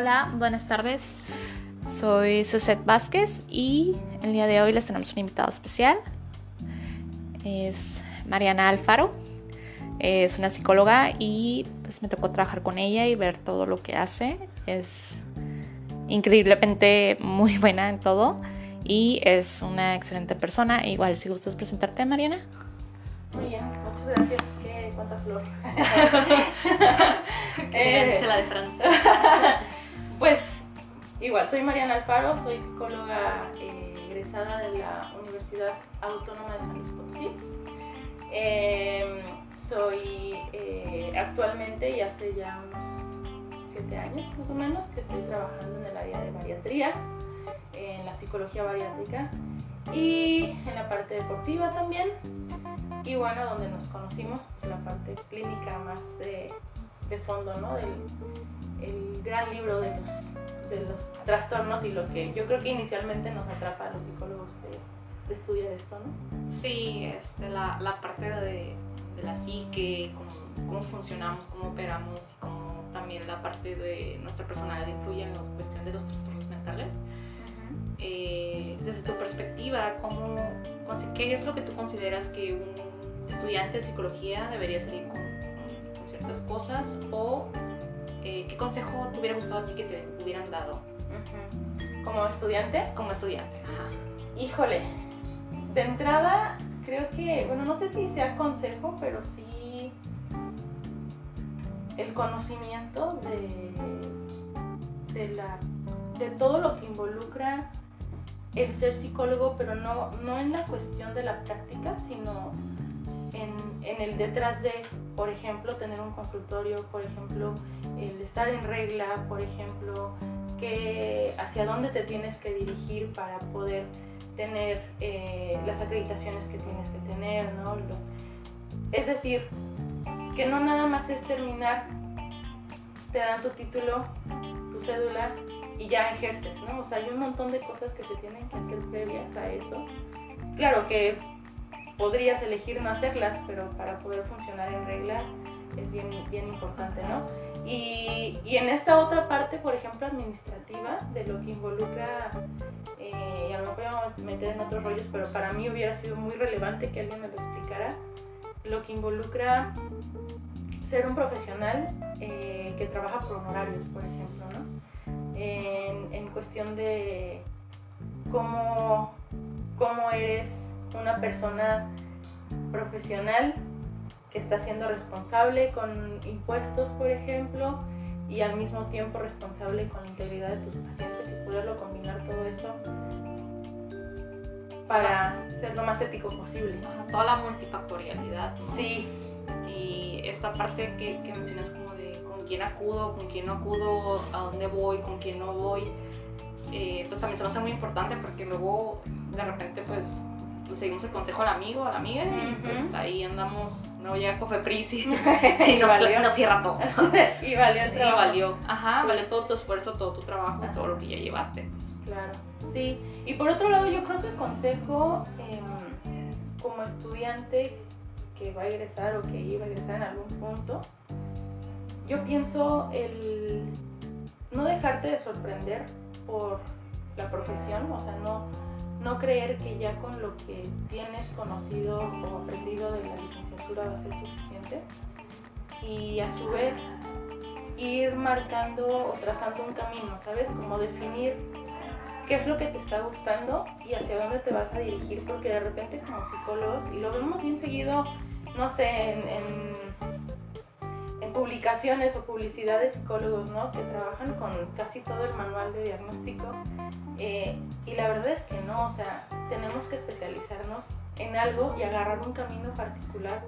Hola, buenas tardes. Soy Suset Vázquez y el día de hoy les tenemos un invitado especial. Es Mariana Alfaro. Es una psicóloga y pues me tocó trabajar con ella y ver todo lo que hace. Es increíblemente muy buena en todo y es una excelente persona. Igual si gustas presentarte, Mariana. Muy bien, muchas gracias. Qué cuánta flor. Eh, la de Francia. Pues igual, soy Mariana Alfaro, soy psicóloga eh, egresada de la Universidad Autónoma de San Luis Potosí. Em, soy eh, actualmente y hace ya unos siete años más o menos que estoy trabajando en el área de bariatría, en la psicología bariátrica y en la parte deportiva también. Y bueno, donde nos conocimos, pues, la parte clínica más de, de fondo, ¿no? Del el gran libro de los, de los trastornos y lo que yo creo que inicialmente nos atrapa a los psicólogos de, de estudiar esto, ¿no? Sí, este, la, la parte de, de la psique, cómo, cómo funcionamos, cómo operamos y cómo también la parte de nuestra personalidad influye en la cuestión de los trastornos mentales. Eh, desde tu perspectiva, ¿cómo, ¿qué es lo que tú consideras que un estudiante de psicología debería salir con, con ciertas cosas? ¿O eh, qué consejo te hubiera gustado a ti que te hubieran dado? Como estudiante, Como estudiante, ajá. híjole, de entrada creo que, bueno, no sé si sea consejo, pero sí el conocimiento de, de, la, de todo lo que involucra el ser psicólogo, pero no, no en la cuestión de la práctica, sino en, en el detrás de, por ejemplo, tener un consultorio, por ejemplo, el estar en regla, por ejemplo, que hacia dónde te tienes que dirigir para poder tener eh, las acreditaciones que tienes que tener, ¿no? Es decir, que no nada más es terminar, te dan tu título, tu cédula y ya ejerces, ¿no? O sea, hay un montón de cosas que se tienen que hacer previas a eso. Claro que podrías elegir no hacerlas, pero para poder funcionar en regla es bien, bien importante, ¿no? Y, en esta otra parte, por ejemplo, administrativa, de lo que involucra, eh, y a lo mejor me voy a meter en otros rollos, pero para mí hubiera sido muy relevante que alguien me lo explicara, lo que involucra ser un profesional eh, que trabaja por honorarios, por ejemplo, ¿no? En, en cuestión de cómo, cómo eres una persona profesional que está siendo responsable con impuestos, por ejemplo, y al mismo tiempo responsable con la integridad de tus pacientes y poderlo combinar todo eso para ser lo más ético posible. Ajá, Toda la multifactorialidad. ¿no? Sí, Y esta parte que, que mencionas como de con quién acudo, con quién no acudo, a dónde voy, con quién no voy, eh, pues también se me hace muy importante porque luego de repente pues pues, seguimos el consejo al amigo, a la amiga y pues ahí andamos, no llega Cofepris y, y y nos, valió. nos cierra todo. y valió el Y trabajo. valió, ajá, Sí. valió todo tu esfuerzo, todo tu trabajo, Ajá. todo lo que ya llevaste. Claro, sí. Y por otro lado, yo creo que el consejo em, como estudiante que va a egresar o que iba a egresar en algún punto, yo pienso el no dejarte de sorprender por la profesión, o sea, no, no creer que ya con lo que tienes conocido o aprendido de la licenciatura va a ser suficiente y a su vez ir marcando o trazando un camino, ¿sabes? Como definir qué es lo que te está gustando y hacia dónde te vas a dirigir, porque de repente como psicólogos, y lo vemos bien seguido, no sé, en, en, publicaciones o publicidad de psicólogos, ¿no? Que trabajan con casi todo el manual de diagnóstico, eh, y la verdad es que no, o sea, tenemos que especializarnos en algo y agarrar un camino particular,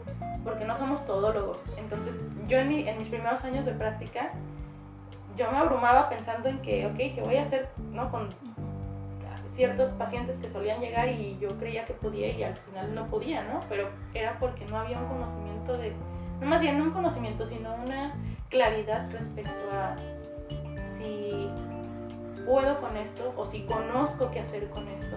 porque no somos todólogos. Entonces, yo en, mi- en mis primeros años de práctica, yo me abrumaba pensando en que, ok, ¿qué voy a hacer ¿no? con ciertos pacientes que solían llegar y yo creía que podía y al final no podía, ¿no? Pero era porque no había un conocimiento de, no más bien no un conocimiento, sino una claridad respecto a si puedo con esto o si conozco qué hacer con esto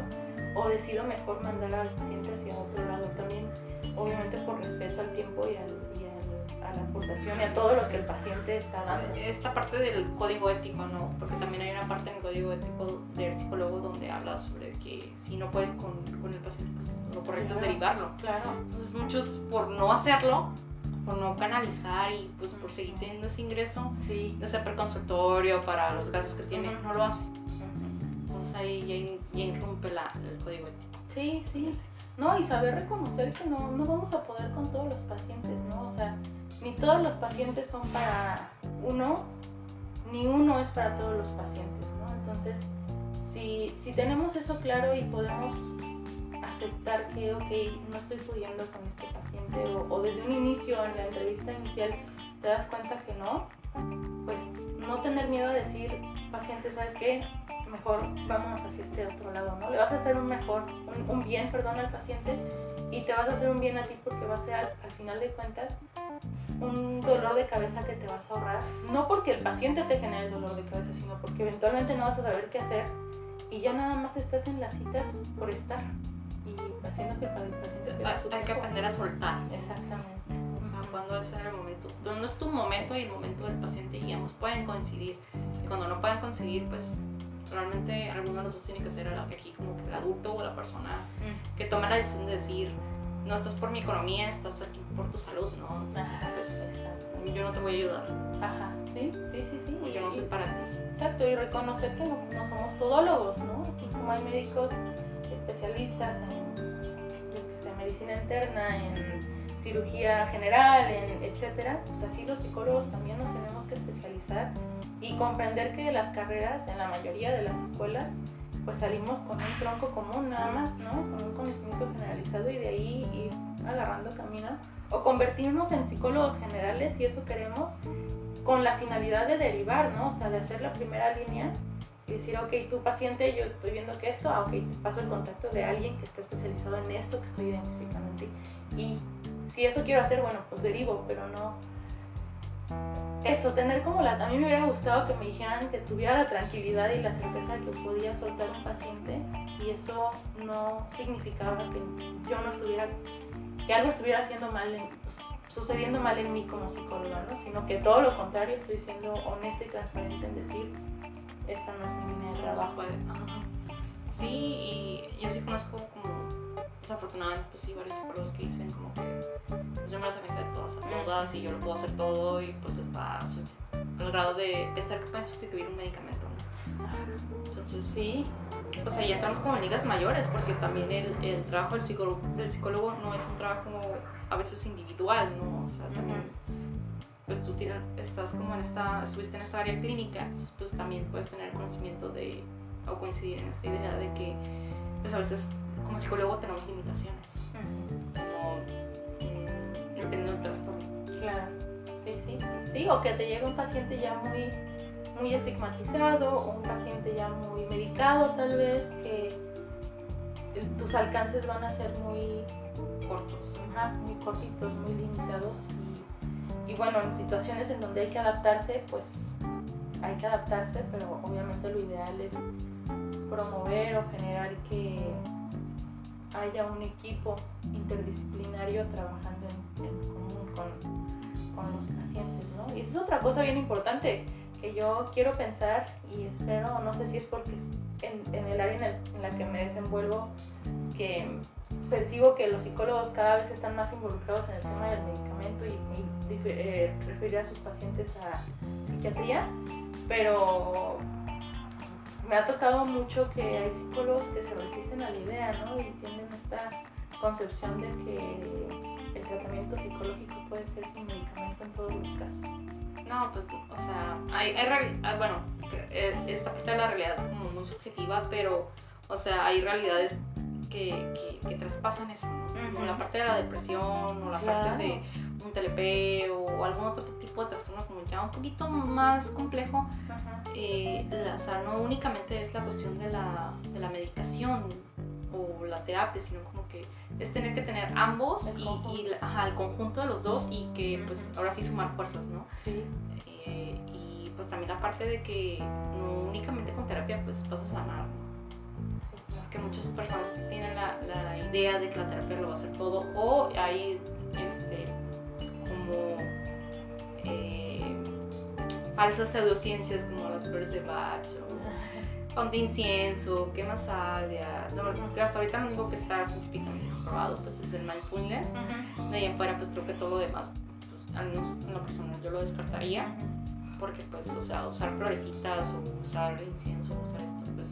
o decido mejor mandar al paciente hacia otro lado también, obviamente por respeto al tiempo y al, y a la aportación y a todo lo que el paciente está dando. Esta parte del código ético, ¿no? Porque también hay una parte en el código ético del psicólogo donde habla sobre que si no puedes con, con el paciente, pues lo correcto es derivarlo. Claro. Entonces muchos por no hacerlo, por no canalizar y pues por seguir teniendo ese ingreso, Sí. ya sea para el consultorio, para los gastos que tiene, no lo hacen. Ujú. Entonces ahí ya, ya irrumpe la, el código ético. Sí, sí. No, y saber reconocer que no, no vamos a poder con todos los pacientes, ¿no? O sea, ni todos los pacientes son para uno, ni uno es para todos los pacientes, ¿no? Entonces, si, si tenemos eso claro y podemos aceptar que, ok, no estoy pudiendo con este paciente, o, desde un inicio, en la entrevista inicial, te das cuenta que no, pues no tener miedo a decir, paciente, ¿sabes qué? Mejor vámonos hacia este otro lado, ¿no? Le vas a hacer un mejor, un, bien, perdón, al paciente y te vas a hacer un bien a ti porque va a ser al, al final de cuentas un dolor de cabeza que te vas a ahorrar. No porque el paciente te genere el dolor de cabeza, sino porque eventualmente no vas a saber qué hacer y ya nada más estás en las citas por estar haciendo que para el paciente Hay, hay que aprender a soltar. Exactamente. O sea, cuando es el momento, no es tu momento y el momento del paciente y ambos pueden coincidir. Y cuando no pueden coincidir, pues realmente alguno de los dos tiene que ser aquí como que el adulto o la persona Mm. que toma la decisión de decir, no estás por mi economía, estás aquí por tu salud, ¿no? Entonces, Ajá, pues yo no te voy a ayudar, Ajá, sí, sí, sí, sí. porque no soy para ti. Exacto, y reconocer que no, no somos todólogos, ¿no? Aquí como hay médicos especialistas en, medicina interna, en cirugía general, en etcétera, pues así los psicólogos también nos tenemos que especializar y comprender que las carreras en la mayoría de las escuelas pues salimos con un tronco común nada más, ¿no? Con un conocimiento generalizado y de ahí ir agarrando camino o convertirnos en psicólogos generales si eso queremos con la finalidad de derivar, ¿no? O sea, de hacer la primera línea decir, ok, tu paciente, yo estoy viendo que esto, ah, ok, te paso el contacto de alguien que esté especializado en esto que estoy identificando en ti. Y si eso quiero hacer, bueno, pues derivo, pero no... Eso, tener como la... A mí me hubiera gustado que me dijeran que tuviera la tranquilidad y la certeza que podía soltar un paciente y eso no significaba que yo no estuviera... que algo estuviera haciendo mal en, sucediendo mal en mí como psicóloga, ¿no? Sino que todo lo contrario, estoy siendo honesta y transparente en decir, esta no es mi línea de se trabajo. Ajá. Sí, y yo sí conozco como, desafortunadamente, pues sí, varios psicólogos que dicen como que pues yo me las aventé todas a todas y yo lo puedo hacer todo y pues está al grado de pensar que pueden sustituir un medicamento, ¿no? Entonces, Sí, pues ahí entramos como en ligas mayores porque también el, el trabajo del psicólogo, del psicólogo no es un trabajo a veces individual, ¿no? O sea, también pues tú tienes, estás como en esta, estuviste en esta área clínica, pues también puedes tener conocimiento de, o coincidir en esta idea de que, pues a veces como psicólogo tenemos limitaciones, como dependiendo del trastorno. claro. Sí, sí. Sí, o que te llega un paciente ya muy, muy estigmatizado o un paciente ya muy medicado tal vez, que tus alcances van a ser muy Cortos. ajá, muy cortitos, muy limitados y, bueno, en situaciones en donde hay que adaptarse, pues hay que adaptarse, pero obviamente lo ideal es promover o generar que haya un equipo interdisciplinario trabajando en, común con, con los pacientes, ¿no? Y esa es otra cosa bien importante que yo quiero pensar y espero, no sé si es porque en, en el área en, la que me desenvuelvo, que percibo que los psicólogos cada vez están más involucrados en el tema del medicamento y, y eh, referir a sus pacientes a psiquiatría, pero me ha tocado mucho que hay psicólogos que se resisten a la idea, ¿no? Y tienen esta concepción de que el tratamiento psicológico puede ser sin medicamento en todos los casos. No, pues, o sea, hay, hay ah, bueno, eh, esta parte de la realidad es como muy subjetiva, pero, o sea, hay realidades que, que, que traspasan eso, ¿no? Como la parte de la depresión o la Claro. parte de un TLP o algún otro tipo de trastorno como ya un poquito más complejo, eh, la- o sea, no únicamente es la cuestión de la, de la medicación o la terapia, sino como que es tener que tener ambos El y, y ajá, el conjunto de los dos y que pues ahora sí sumar fuerzas, ¿no? Sí, Eh, y pues también la parte de que no únicamente con terapia pues vas a sanar, ¿no? Porque muchas personas tienen la, la idea de que la terapia lo va a hacer todo o hay este como falsas pseudociencias como las flores de Bach ponte incienso, quema salvia. Lo que hasta ahorita lo único que está científicamente comprobado pues es el mindfulness. De ahí en fuera pues creo que todo lo demás, pues, al menos en lo personal yo lo descartaría. Porque pues, o sea, usar florecitas o usar incienso, usar esto, pues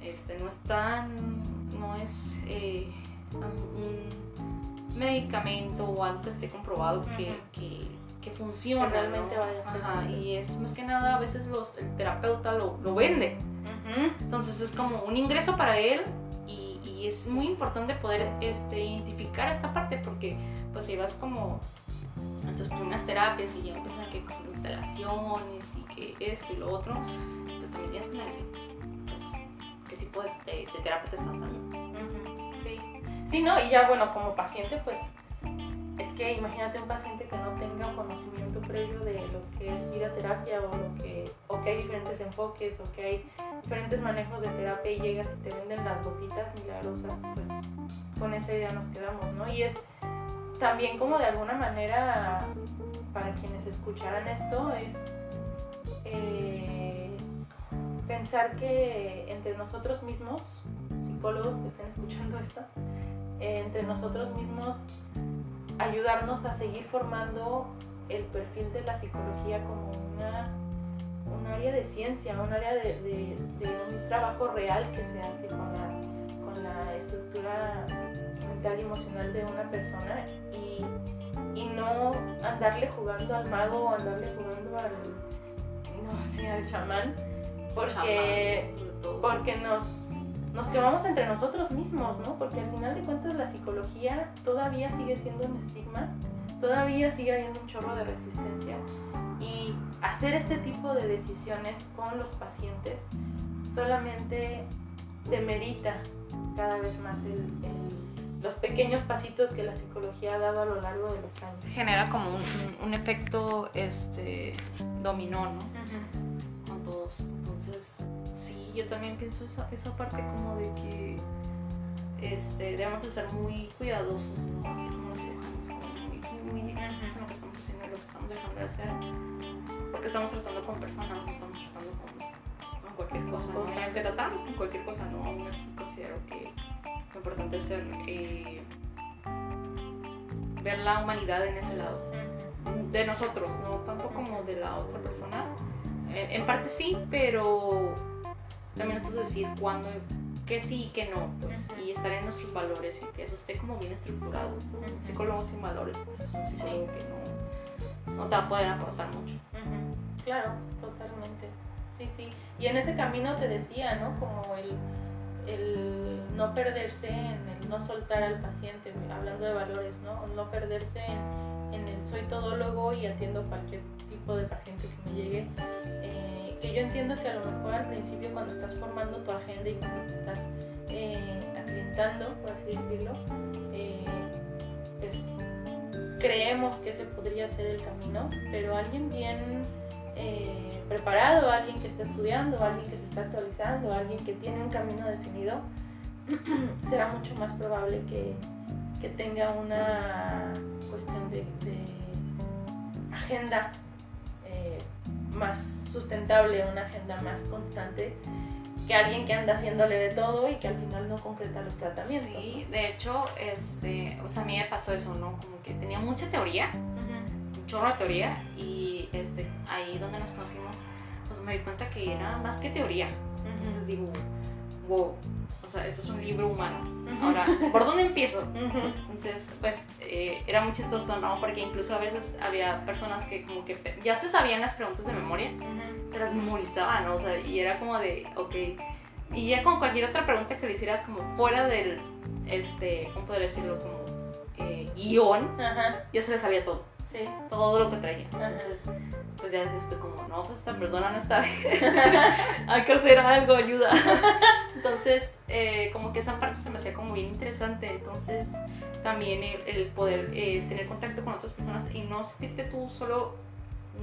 este, no es tan, no es eh, un medicamento o algo que esté comprobado que, que, que funciona. Que realmente ¿no? vaya a ser Ajá, y es más que nada a veces los, el terapeuta lo, lo vende. Entonces es como un ingreso para él y, y es muy importante poder este, identificar esta parte porque pues si vas como a tus primeras terapias y ya empiezan que con instalaciones y que esto y lo otro, pues también tienes que analizar pues, qué tipo de, de- de terapia te están dando. Sí. sí, ¿no? Y ya bueno, como paciente, pues es que imagínate un paciente que no tenga conocimiento previo de lo que es ir a terapia o lo que o que hay diferentes enfoques o que hay diferentes manejos de terapia y llegas y te venden las gotitas milagrosas, pues con esa idea nos quedamos, ¿no? Y es también como de alguna manera para quienes escucharan esto es eh, pensar que entre nosotros mismos psicólogos que estén escuchando esto, eh, entre nosotros mismos ayudarnos a seguir formando el perfil de la psicología como una, un área de ciencia, un área de, de- de un trabajo real que se hace con la, con la estructura mental y emocional de una persona y, y no andarle jugando al mago o andarle jugando al, no sé, al chamán, porque Chamán, porque nos, nos quemamos entre nosotros mismos, ¿no? Porque al final de cuentas la psicología todavía sigue siendo un estigma, todavía sigue habiendo un chorro de resistencia y hacer este tipo de decisiones con los pacientes solamente demerita cada vez más el- el- los pequeños pasitos que la psicología ha dado a lo largo de los años. Genera como un, un- un efecto este, dominó, ¿no? con todos. Yo también pienso esa, esa parte como de que este, debemos de ser muy cuidadosos, ¿no? Así como cirujanos, como muy, muy exactos en lo que estamos haciendo y lo que estamos dejando de hacer. Porque estamos tratando con personas, no estamos tratando con, con cualquier cosa, ¿no? Y aunque tratamos con cualquier cosa, ¿no? Aún así considero que lo importante es ser, eh, ver la humanidad en ese lado de nosotros, no tanto como de la otra persona. En, en parte sí, pero también esto es decir cuándo, que sí y que no, pues, y estar en nuestros valores y que eso esté como bien estructurado. Un psicólogo sin valores, pues es un psicólogo que no, no te va a poder aportar mucho. Claro, totalmente. Sí, sí. Y en ese camino te decía, ¿no? Como el, el no perderse en el no soltar al paciente, hablando de valores, ¿no? No perderse en, en el soy todólogo y atiendo cualquier tipo de paciente que me llegue. Eh, que yo entiendo que a lo mejor al principio cuando estás formando tu agenda y cuando te estás eh, aclientando, por así decirlo, pues, creemos que ese podría ser el camino, pero alguien bien eh, preparado, alguien que está estudiando, alguien que se está actualizando, alguien que tiene un camino definido, será mucho más probable que, que tenga una cuestión de, de agenda eh, más sustentable, una agenda más constante que alguien que anda haciéndole de todo y que al final no concreta los tratamientos. Sí, de hecho, este, o sea, a mí me pasó eso, ¿no? Como que tenía mucha teoría, un chorro de teoría, y este, ahí donde nos conocimos, pues me di cuenta que era más que teoría. Entonces digo, wow, sea, esto es un libro humano. Ahora, ¿por dónde empiezo? Entonces, pues eh, era muy chistoso, ¿no? Porque incluso a veces había personas que como que ya se sabían las preguntas de memoria, se las memorizaban, ¿no? O sea, y era como de, ok. Y ya con cualquier otra pregunta que le hicieras como fuera del, este, ¿cómo podría decirlo? Como eh, guion, Ajá, ya se le sabía todo, sí. todo lo que traía. Entonces, pues ya dices tú como, no, pues esta persona no está bien, hay que hacer algo, ayuda. Entonces, eh, como que esa parte se me hacía como bien interesante. Entonces, también el, el poder eh, tener contacto con otras personas y no sentirte tú solo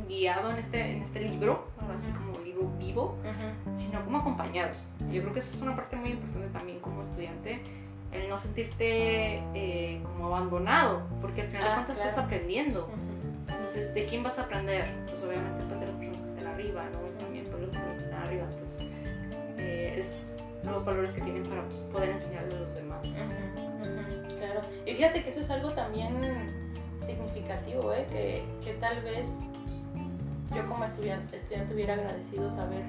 guiado en este, en este libro, ahora así como un libro vivo, sino como acompañado. Yo creo que esa es una parte muy importante también como estudiante, el no sentirte eh, como abandonado, porque al final de Ah, cuentas claro. estás aprendiendo. Entonces, ¿de quién vas a aprender? Pues obviamente pues de las personas que estén arriba, ¿no? Y también pues, los que están arriba, pues eh, es los valores que tienen para poder enseñarle a los demás. claro. Y fíjate que eso es algo también significativo, ¿eh? que, que tal vez yo como estudiante, estudiante hubiera agradecido saber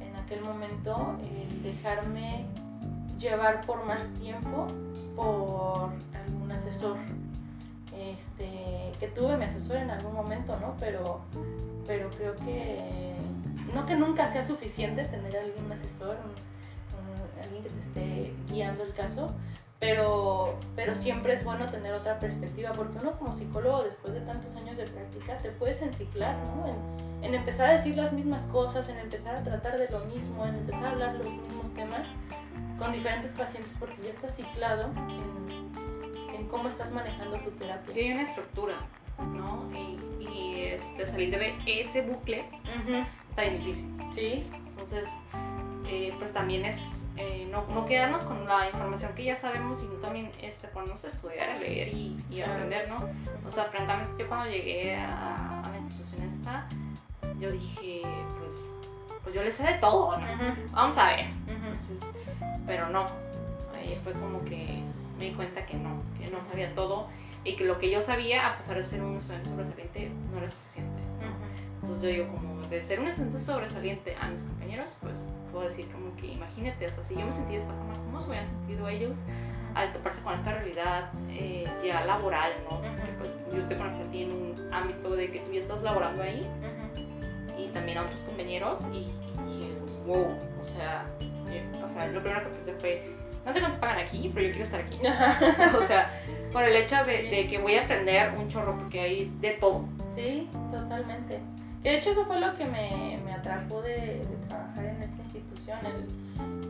en aquel momento el dejarme llevar por más tiempo por algún asesor este, que tuve mi asesor en algún momento, ¿no? Pero, pero creo que no que nunca sea suficiente tener algún asesor, alguien que te esté guiando el caso, pero, pero siempre es bueno tener otra perspectiva, porque uno como psicólogo después de tantos años de práctica te puedes enciclar, ¿no? En, en empezar a decir las mismas cosas, en empezar a tratar de lo mismo, en empezar a hablar los mismos temas con diferentes pacientes porque ya estás ciclado en, en cómo estás manejando tu terapia. Y hay una estructura, ¿no? Y, y este, salir de ese bucle está bien difícil. Sí. Entonces, eh, pues también es eh, no, no, quedarnos con la información que ya sabemos, sino también este, ponernos a estudiar, a leer y, y aprender, ¿no? O sea, francamente, yo cuando llegué a, a la institución esta, yo dije, pues, pues yo le sé de todo, ¿no? Vamos a ver. Entonces, pero no, ahí fue como que me di cuenta que no, que no sabía todo y que lo que yo sabía, a pesar de ser un estudiante sobresaliente, no era suficiente. Entonces yo digo, como de ser un estudiante sobresaliente a mis compañeros, pues puedo decir como que imagínate, o sea, si yo me sentí de esta forma, ¿cómo se hubieran sentido ellos al toparse con esta realidad eh, ya laboral, ¿no? Porque pues yo te conocí a ti en un ámbito de que tú ya estás laborando ahí y también a otros compañeros y, y wow, o sea, o sea, lo primero que pensé fue, no sé cuánto pagan aquí, pero yo quiero estar aquí. o sea, por el hecho de, de, que voy a aprender un chorro, porque hay de todo. Sí, totalmente. De hecho, eso fue lo que me, me atrajo de, de, trabajar en esta institución,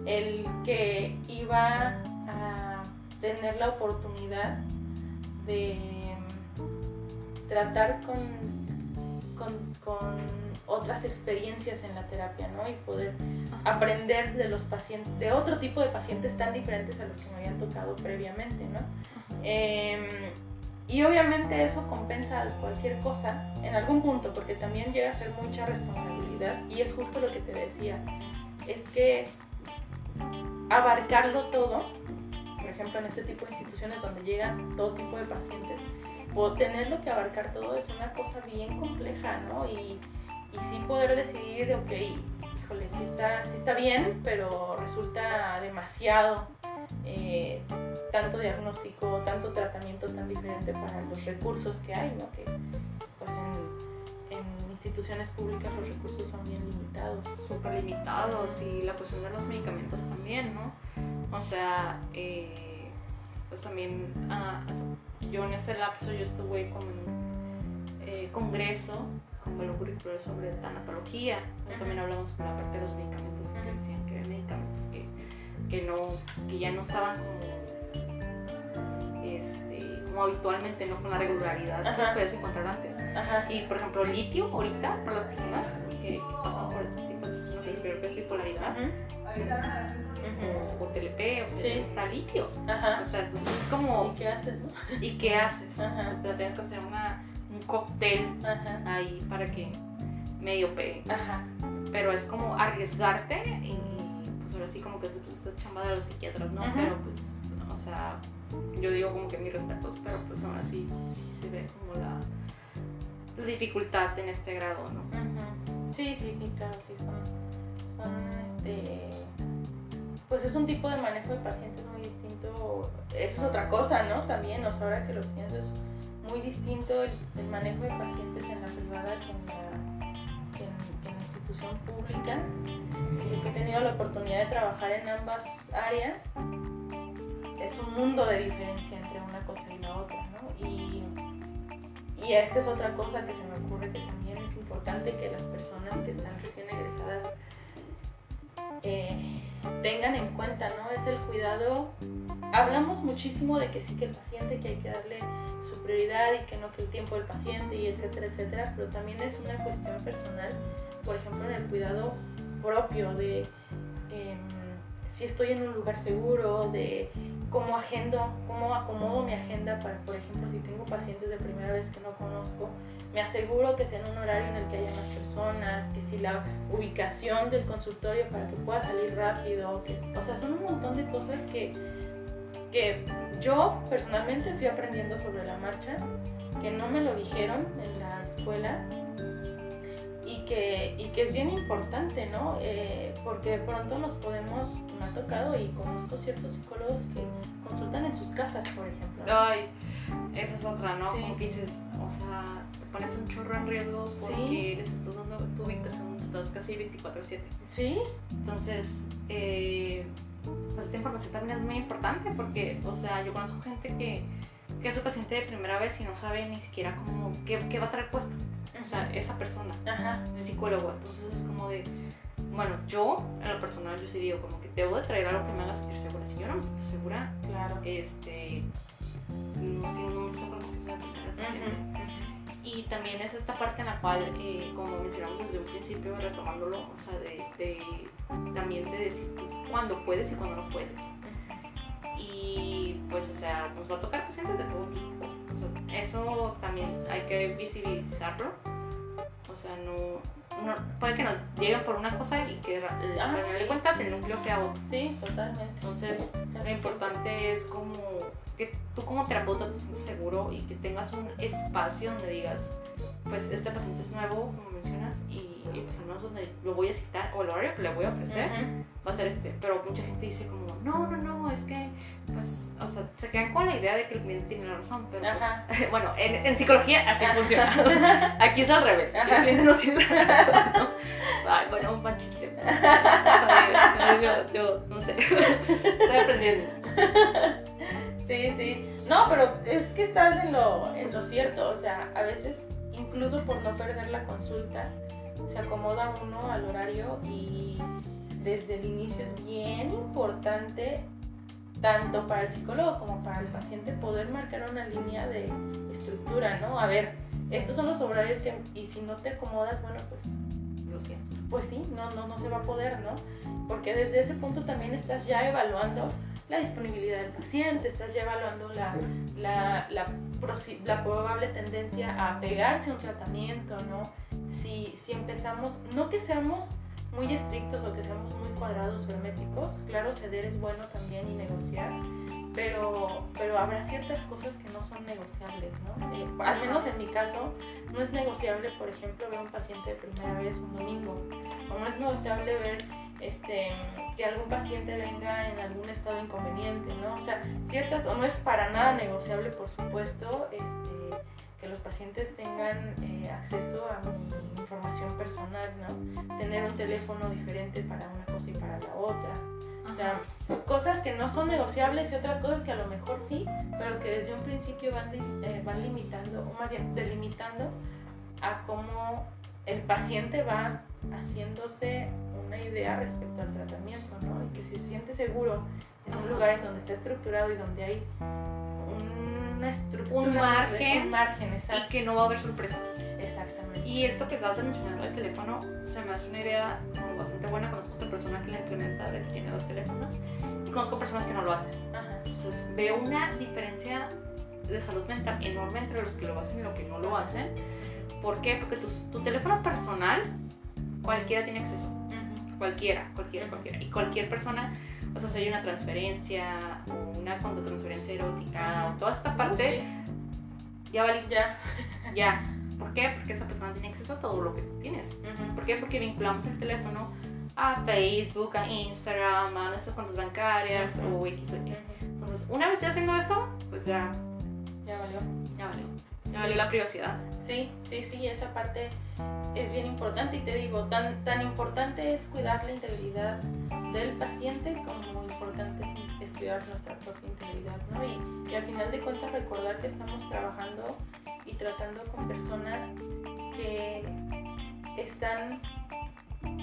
el, el, que iba a tener la oportunidad de tratar con, con, con otras experiencias en la terapia, ¿no? Y poder aprender de los pacientes, de otro tipo de pacientes tan diferentes a los que me habían tocado previamente, ¿no? Eh, y obviamente eso compensa cualquier cosa en algún punto, porque también llega a ser mucha responsabilidad. Y es justo lo que te decía, es que abarcarlo todo, por ejemplo en este tipo de instituciones donde llegan todo tipo de pacientes, o tenerlo que abarcar todo es una cosa bien compleja, ¿no? Y, y sí poder decidir, ok, híjole, sí está, sí está bien, pero resulta demasiado eh, tanto diagnóstico, tanto tratamiento tan diferente para los recursos que hay, ¿no? Que pues en, instituciones públicas los recursos son bien limitados. Súper limitados y la cuestión de los medicamentos también, ¿no? O sea, eh, pues también ah, yo en ese lapso yo estuve con un eh, congreso curricular sobre tanatología, también hablamos sobre la parte de los medicamentos que decían que había medicamentos que, que, no, que ya no estaban como, este, como habitualmente, no con la regularidad que los podías encontrar antes. Ajá. Y por ejemplo, litio ahorita, para las personas que, que pasan por este tipo de trastornos de bipolaridad, o, o TLP, o sea, Sí. está litio. Ajá. O sea, entonces es como, ¿Y qué haces, no? ¿y qué haces? Ajá. O sea, tienes que hacer una, un cóctel Ajá. ahí para que medio pegue. Ajá. Pero es como arriesgarte y, y, pues ahora sí como que es pues, esta chamba de los psiquiatras, ¿no? Ajá. Pero pues, o sea, yo digo como que mis respetos, pero pues aún así sí se ve como la, la dificultad en este grado, ¿no? Sí, sí, sí, claro, sí, son, son, este, pues es un tipo de manejo de pacientes muy distinto, eso es otra cosa, ¿no? También, o sea, ahora que lo pienso, muy distinto el, el manejo de pacientes en la privada que en la, que en, que en la institución pública. Yo que he tenido la oportunidad de trabajar en ambas áreas, es un mundo de diferencia entre una cosa y la otra, ¿no? Y, y esta es otra cosa que se me ocurre que también es importante que las personas que están recién egresadas eh, tengan en cuenta, ¿no? Es el cuidado. Hablamos muchísimo de que sí que el paciente, que hay que darle prioridad y que no que el tiempo del paciente y etcétera, etcétera, pero también es una cuestión personal, por ejemplo, en el cuidado propio de eh, si estoy en un lugar seguro, de cómo agendo, cómo acomodo mi agenda para, por ejemplo, si tengo pacientes de primera vez que no conozco, me aseguro que sea en un horario en el que haya más personas, que si la ubicación del consultorio para que pueda salir rápido, que, o sea, son un montón de cosas que, que yo personalmente fui aprendiendo sobre la marcha, que no me lo dijeron en la escuela y que, y que es bien importante, ¿no? Eh, porque de pronto nos podemos, me ha tocado y conozco ciertos psicólogos que consultan en sus casas, por ejemplo. Ay, esa es otra, ¿no? Como que dices, o sea, te pones un chorro en riesgo porque les estás dando tu ubicación, estás casi 24-7. Sí. Entonces, eh, pues esta información también es muy importante porque, o sea, yo conozco gente que, que es su paciente de primera vez y no sabe ni siquiera cómo, qué, qué va a traer puesto. O sea, esa persona, Ajá. el psicólogo. Entonces es como de, bueno, yo en lo personal, yo sí digo, como que debo de traer algo que me haga sentir segura. Si yo no me siento segura, Claro. este, no, si no me siento con que sea. Y también es esta parte en la cual, eh, como mencionamos desde un principio, retomándolo, o sea, de, de también de decir tú cuándo puedes y cuándo no puedes. Y pues, o sea, nos va a tocar pacientes de todo tipo. O sea, eso también hay que visibilizarlo. O sea, no, no puede que nos lleguen por una cosa y que al Ah, final de cuentas el núcleo sea otro. Sí, totalmente. Entonces, lo importante es como que tú como terapeuta te sientes seguro y que tengas un espacio donde digas, pues este paciente es nuevo, como mencionas, y, y pues al menos donde lo voy a citar o el horario que le voy a ofrecer Ujú. va a ser este. Pero mucha gente dice como, no, no, no, es que, pues, o sea, se quedan con la idea de que el cliente tiene la razón, pero pues, bueno, en, en psicología así funciona. Aquí es al revés, el cliente no tiene la razón, ¿no? Ay, bueno, un mal chiste. Yo, no sé, estoy aprendiendo. Sí, sí. No, pero es que estás en lo, en lo cierto. O sea, a veces, incluso por no perder la consulta, se acomoda uno al horario y desde el inicio es bien importante, tanto para el psicólogo como para el paciente, poder marcar una línea de estructura, ¿no? A ver, estos son los horarios que, y si no te acomodas, bueno, pues Lo siento. pues sí, no, no, no se va a poder, ¿no? Porque desde ese punto también estás ya evaluando la disponibilidad del paciente, estás ya evaluando la, la, la, probable tendencia a pegarse a un tratamiento, ¿no? Si, si empezamos, no que seamos muy estrictos o que seamos muy cuadrados herméticos, claro, ceder es bueno también y negociar, pero, pero habrá ciertas cosas que no son negociables, ¿no? Eh, al menos en mi caso, no es negociable, por ejemplo, ver un paciente de primera vez un domingo, o no es negociable ver este, que algún paciente venga en algún estado inconveniente, ¿no? O sea, ciertas, o no es para nada negociable, por supuesto, este, que los pacientes tengan eh, acceso a mi información personal, ¿no? Tener un teléfono diferente para una cosa y para la otra. O sea, cosas que no son negociables y otras cosas que a lo mejor sí, pero que desde un principio van, eh, van limitando, o más bien delimitando a cómo el paciente va haciéndose una idea respecto al tratamiento, ¿no? Y que si se siente seguro en un lugar en donde está estructurado y donde hay una estructura, Un margen. un margen, y exacto, que no va a haber sorpresa. exactamente. Y esto que acabas de mencionar del teléfono, se me hace una idea como bastante buena. Conozco otra persona que la implementa, de que tiene dos teléfonos, y conozco personas que no lo hacen. Ajá. Entonces veo una diferencia de salud mental enorme entre los que lo hacen y los que no lo hacen. ¿Por qué? Porque tu, tu teléfono personal, cualquiera tiene acceso. Cualquiera, cualquiera, cualquiera. Y cualquier persona, o sea, si hay una transferencia, o una contratransferencia erótica, o toda esta parte, ya valiste, Ya. ya. ¿Por qué? Porque esa persona tiene acceso a todo lo que tú tienes. Ujú. ¿Por qué? Porque vinculamos el teléfono a Facebook, a Instagram, a nuestras cuentas bancarias Ujú. o X o Y. Entonces, una vez ya haciendo eso, pues ya, Ya valió. ya valió. Ya valió la privacidad. Sí, sí, sí, esa parte es bien importante y te digo, tan, tan importante es cuidar la integridad del paciente como importante es, cuidar nuestra propia integridad, ¿no? Y al final de cuentas recordar que estamos trabajando y tratando con personas que están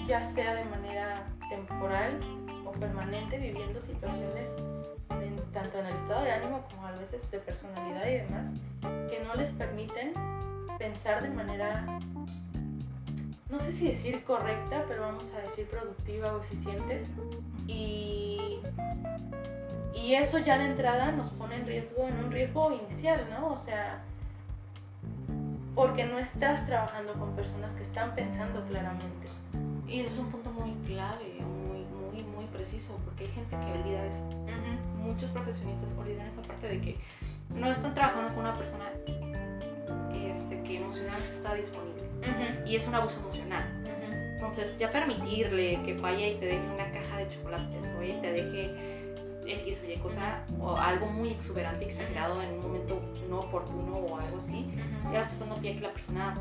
ya sea de manera temporal o permanente viviendo situaciones en- tanto en el estado de ánimo como a veces de personalidad y demás que no les permiten pensar de manera, no sé si decir correcta, pero vamos a decir productiva o eficiente Y, y eso ya de entrada nos pone en riesgo, en un riesgo inicial, ¿no? O sea, porque no estás trabajando con personas que están pensando claramente. Y es un punto muy clave, muy, muy, muy preciso, porque hay gente que olvida eso. Muchos profesionistas olvidan esa parte de que no están trabajando con una persona este, que emocionalmente está disponible. Y es un abuso emocional. Entonces, ya permitirle que vaya y te deje una caja de chocolates o y te deje X o Y cosa o algo muy exuberante, exagerado en un momento no oportuno o algo así, ya estás dando pie a que la persona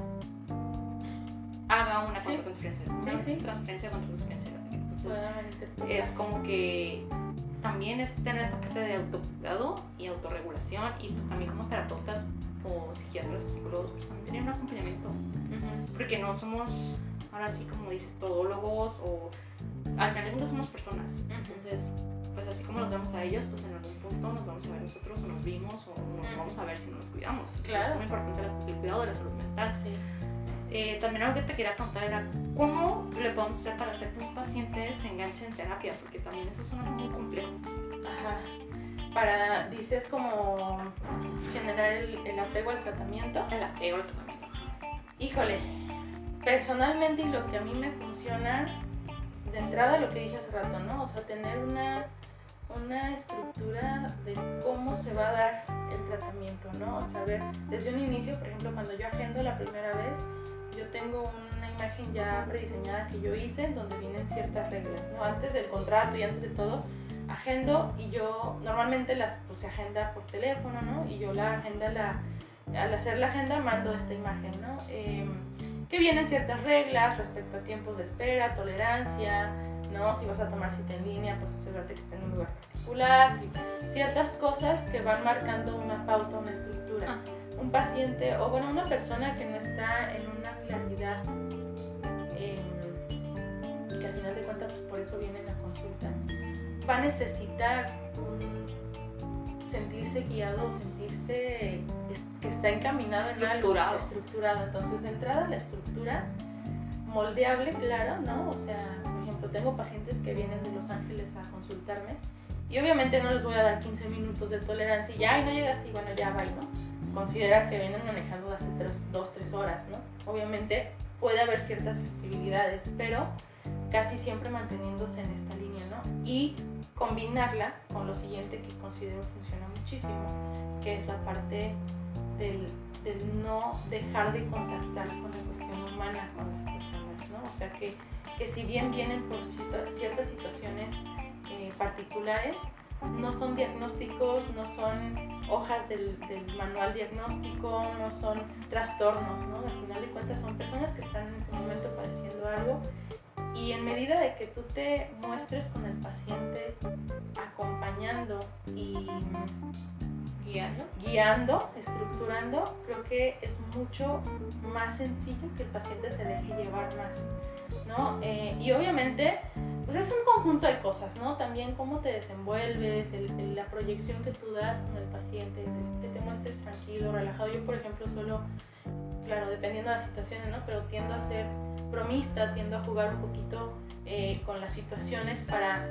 haga una contratransferencia, Sí, sí. transferencia contra transferencia. Entonces, es como que también es tener esta parte de autocuidado y autorregulación y pues también como terapeutas o psiquiatras o psicólogos pues también tener un acompañamiento. Porque no somos ahora sí como dices todólogos o al final de cuentas somos personas. Entonces pues así como los vemos a ellos pues en algún punto nos vamos a ver nosotros o nos vimos o nos vamos a ver si no nos cuidamos. Claro. es muy importante el, el cuidado de la salud mental. Sí. Eh, también algo que te quería preguntar era cómo le podemos hacer para hacer que un paciente se enganche en terapia, porque también eso es algo muy complejo. Ajá. Para, dices, como generar el, el apego al tratamiento. El apego al tratamiento. Híjole, personalmente y lo que a mí me funciona, de entrada lo que dije hace rato, ¿no? O sea, tener una, una estructura de cómo se va a dar el tratamiento, ¿no? O sea, ver desde un inicio, por ejemplo, cuando yo agendo la primera vez, yo tengo una imagen ya prediseñada que yo hice donde vienen ciertas reglas, ¿no? Antes del contrato y antes de todo, agendo y yo normalmente las pues se agenda por teléfono, ¿no? Y yo la agenda la al hacer la agenda mando esta imagen, ¿no? Eh, que vienen ciertas reglas respecto a tiempos de espera, tolerancia, ¿no? Si vas a tomar cita en línea, pues asegúrate que esté en un lugar particular, ciertas cosas que van marcando una pauta, una estructura. Un paciente, o bueno, una persona que no está en una claridad, em, que al final de cuentas, pues por eso viene la consulta, va a necesitar un- sentirse guiado, sentirse que está encaminado en algo Estructurado. estructurado. Entonces, de entrada, la estructura moldeable, claro, ¿no? O sea, por ejemplo, tengo pacientes que vienen de Los Ángeles a consultarme y obviamente no les voy a dar 15 minutos de tolerancia y ya, y no llegaste y bueno, ya va, ¿no? Considera que vienen manejando hace 2, 3 horas, ¿no? Obviamente puede haber ciertas flexibilidades, pero casi siempre manteniéndose en esta línea, ¿no? Y combinarla con lo siguiente que considero funciona muchísimo, que es la parte del, no dejar de contactar con la cuestión humana con las personas, ¿no? O sea, que, que si bien vienen por ciertas situaciones eh, particulares, no son diagnósticos, no son hojas del, manual diagnóstico, no son trastornos, ¿no? Al final de cuentas son personas que están en ese momento padeciendo algo y en medida de que tú te muestres con el paciente acompañando y Guiarlo. guiando, estructurando, creo que es mucho más sencillo que el paciente se deje llevar más, Eh, y obviamente, pues es un conjunto de cosas, ¿no? También cómo te desenvuelves, el- el- la proyección que tú das con el paciente, te- que te muestres tranquilo, relajado. Yo, por ejemplo, solo, claro, dependiendo de las situaciones, ¿no? Pero tiendo a ser bromista, tiendo a jugar un poquito eh, con las situaciones para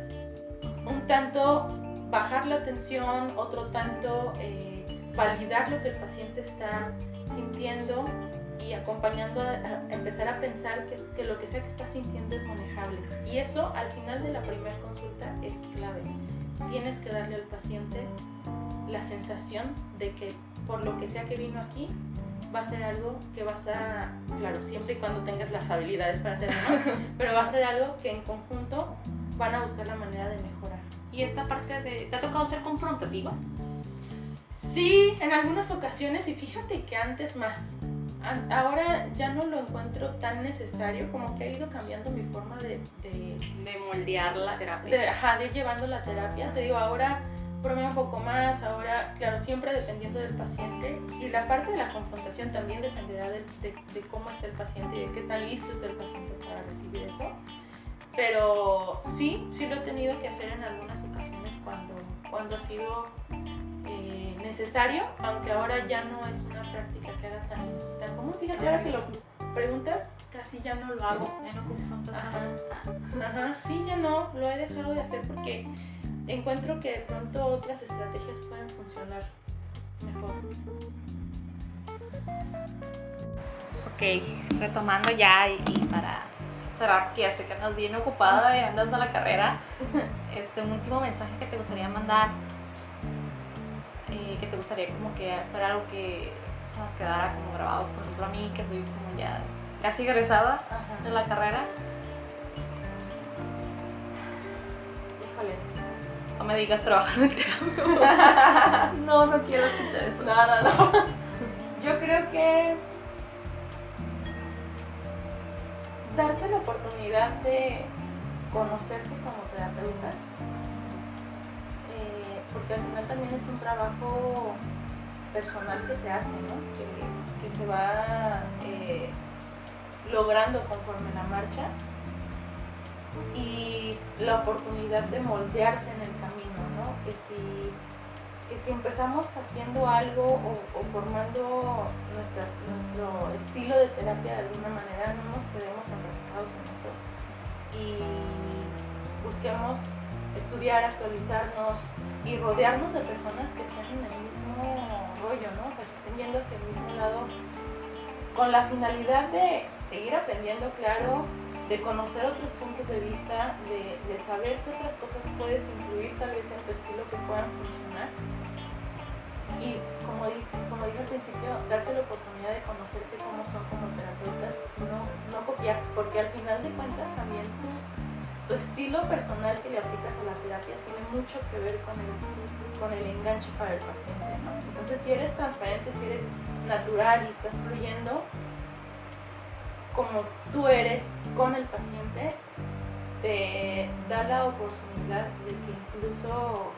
un tanto bajar la tensión, otro tanto eh, validar lo que el paciente está sintiendo y acompañando a, a empezar a pensar que, que lo que sea que está sintiendo es manejable. Y eso al final de la primera consulta es clave. Tienes que darle al paciente la sensación de que por lo que sea que vino aquí, va a ser algo que vas a, claro, siempre y cuando tengas las habilidades para hacerlo, ¿no? pero va a ser algo que en conjunto van a buscar la manera de mejorar. Y esta parte de... ¿Te ha tocado ser confrontativa? Sí, en algunas ocasiones, y fíjate que antes más. Ahora ya no lo encuentro tan necesario, como que ha ido cambiando mi forma de, de, De moldear la terapia. de, ajá, de ir llevando la terapia. Te digo, ahora bromeo un poco más, ahora, claro, siempre dependiendo del paciente. Y la parte de la confrontación también dependerá de, de- de cómo está el paciente y de qué tan listo está el paciente para recibir eso. Pero sí, sí lo he tenido que hacer en algunas ocasiones cuando, cuando ha sido eh, necesario, aunque ahora ya no es una práctica que haga tan, tan común. Fíjate, ahora que lo preguntas, así ya no lo hago. Ya no confrontas Ajá. Ajá, sí, ya no, lo he dejado de hacer porque encuentro que de pronto otras estrategias pueden funcionar mejor. Ok, retomando ya y, y para cerrar, porque ya sé que andas bien ocupada y andas a la carrera, este, un último mensaje que te gustaría mandar, eh, que te gustaría como que fuera algo que se nos quedara como grabados, por ejemplo a mí, que soy como ya casi egresada de la carrera, Híjole. no me digas trabajar en terapia. no, no quiero escuchar eso. No, no, no. Yo creo que darse la oportunidad de conocerse como terapeutas, eh, porque al final también es un trabajo personal que se hace, ¿no? Que, se va eh, logrando conforme la marcha y la oportunidad de moldearse en el camino, ¿no? Que si, empezamos haciendo algo o, formando nuestro estilo de terapia de alguna manera, no nos quedemos enfrascados en eso y busquemos estudiar, actualizarnos y rodearnos de personas que estén en el mismo rollo, ¿no? O sea, que estén yendo hacia el mismo lado con la finalidad de seguir aprendiendo, claro, de conocer otros puntos de vista, de, de saber qué otras cosas puedes incluir tal vez en tu estilo que puedan funcionar. Y como, dice, como dije al principio, darse la oportunidad de conocerse cómo son como terapeutas, no, no copiar, porque al final de cuentas también tu, tu estilo personal que le aplicas a la terapia tiene mucho que ver con el, con el enganche para el paciente. ¿no? Entonces, si eres transparente, si eres natural y estás fluyendo, como tú eres con el paciente, te da la oportunidad de que incluso,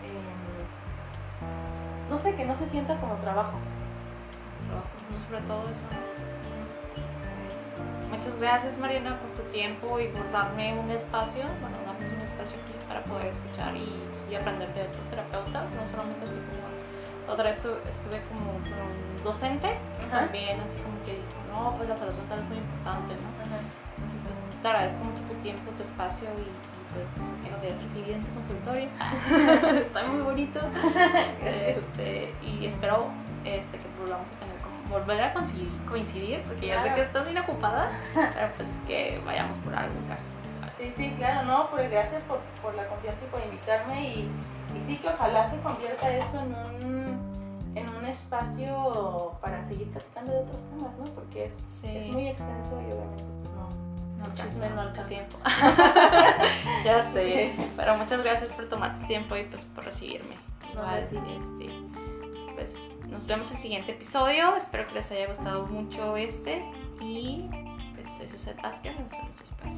eh, no sé, que no se sienta como. Trabajo, sobre todo eso. Muchas gracias Mariana por tu tiempo y por darme un espacio, bueno, darnos un espacio aquí para poder escuchar y, y aprender de otros terapeutas, no solamente así como otra vez estu- estuve como un docente y también así como que dijo, no, pues la salud mental es muy importante, ¿no? Entonces, pues te agradezco mucho tu tiempo, tu espacio y, y, pues que nos hayas recibido en tu consultorio. Está muy bonito. Este, y espero este, que volvamos a tener volver a coincidir, coincidir porque ya sé Claro. que estás bien ocupada, pero pues que vayamos por algo casi. Sí, sí, claro, no, pues gracias por, por la confianza y por invitarme y, y sí que ojalá se convierta esto en un, en un espacio para seguir platicando de otros temas, ¿no? Porque es, Sí. es muy extenso y obviamente pues, no. No no mucho alcanza. tiempo. ya sé. Pero muchas gracias por tomar tu tiempo y pues por recibirme. No, Igual, este, nos vemos en el siguiente episodio. Espero que les haya gustado mucho este. Y pues soy Susette Vázquez, nos vemos después.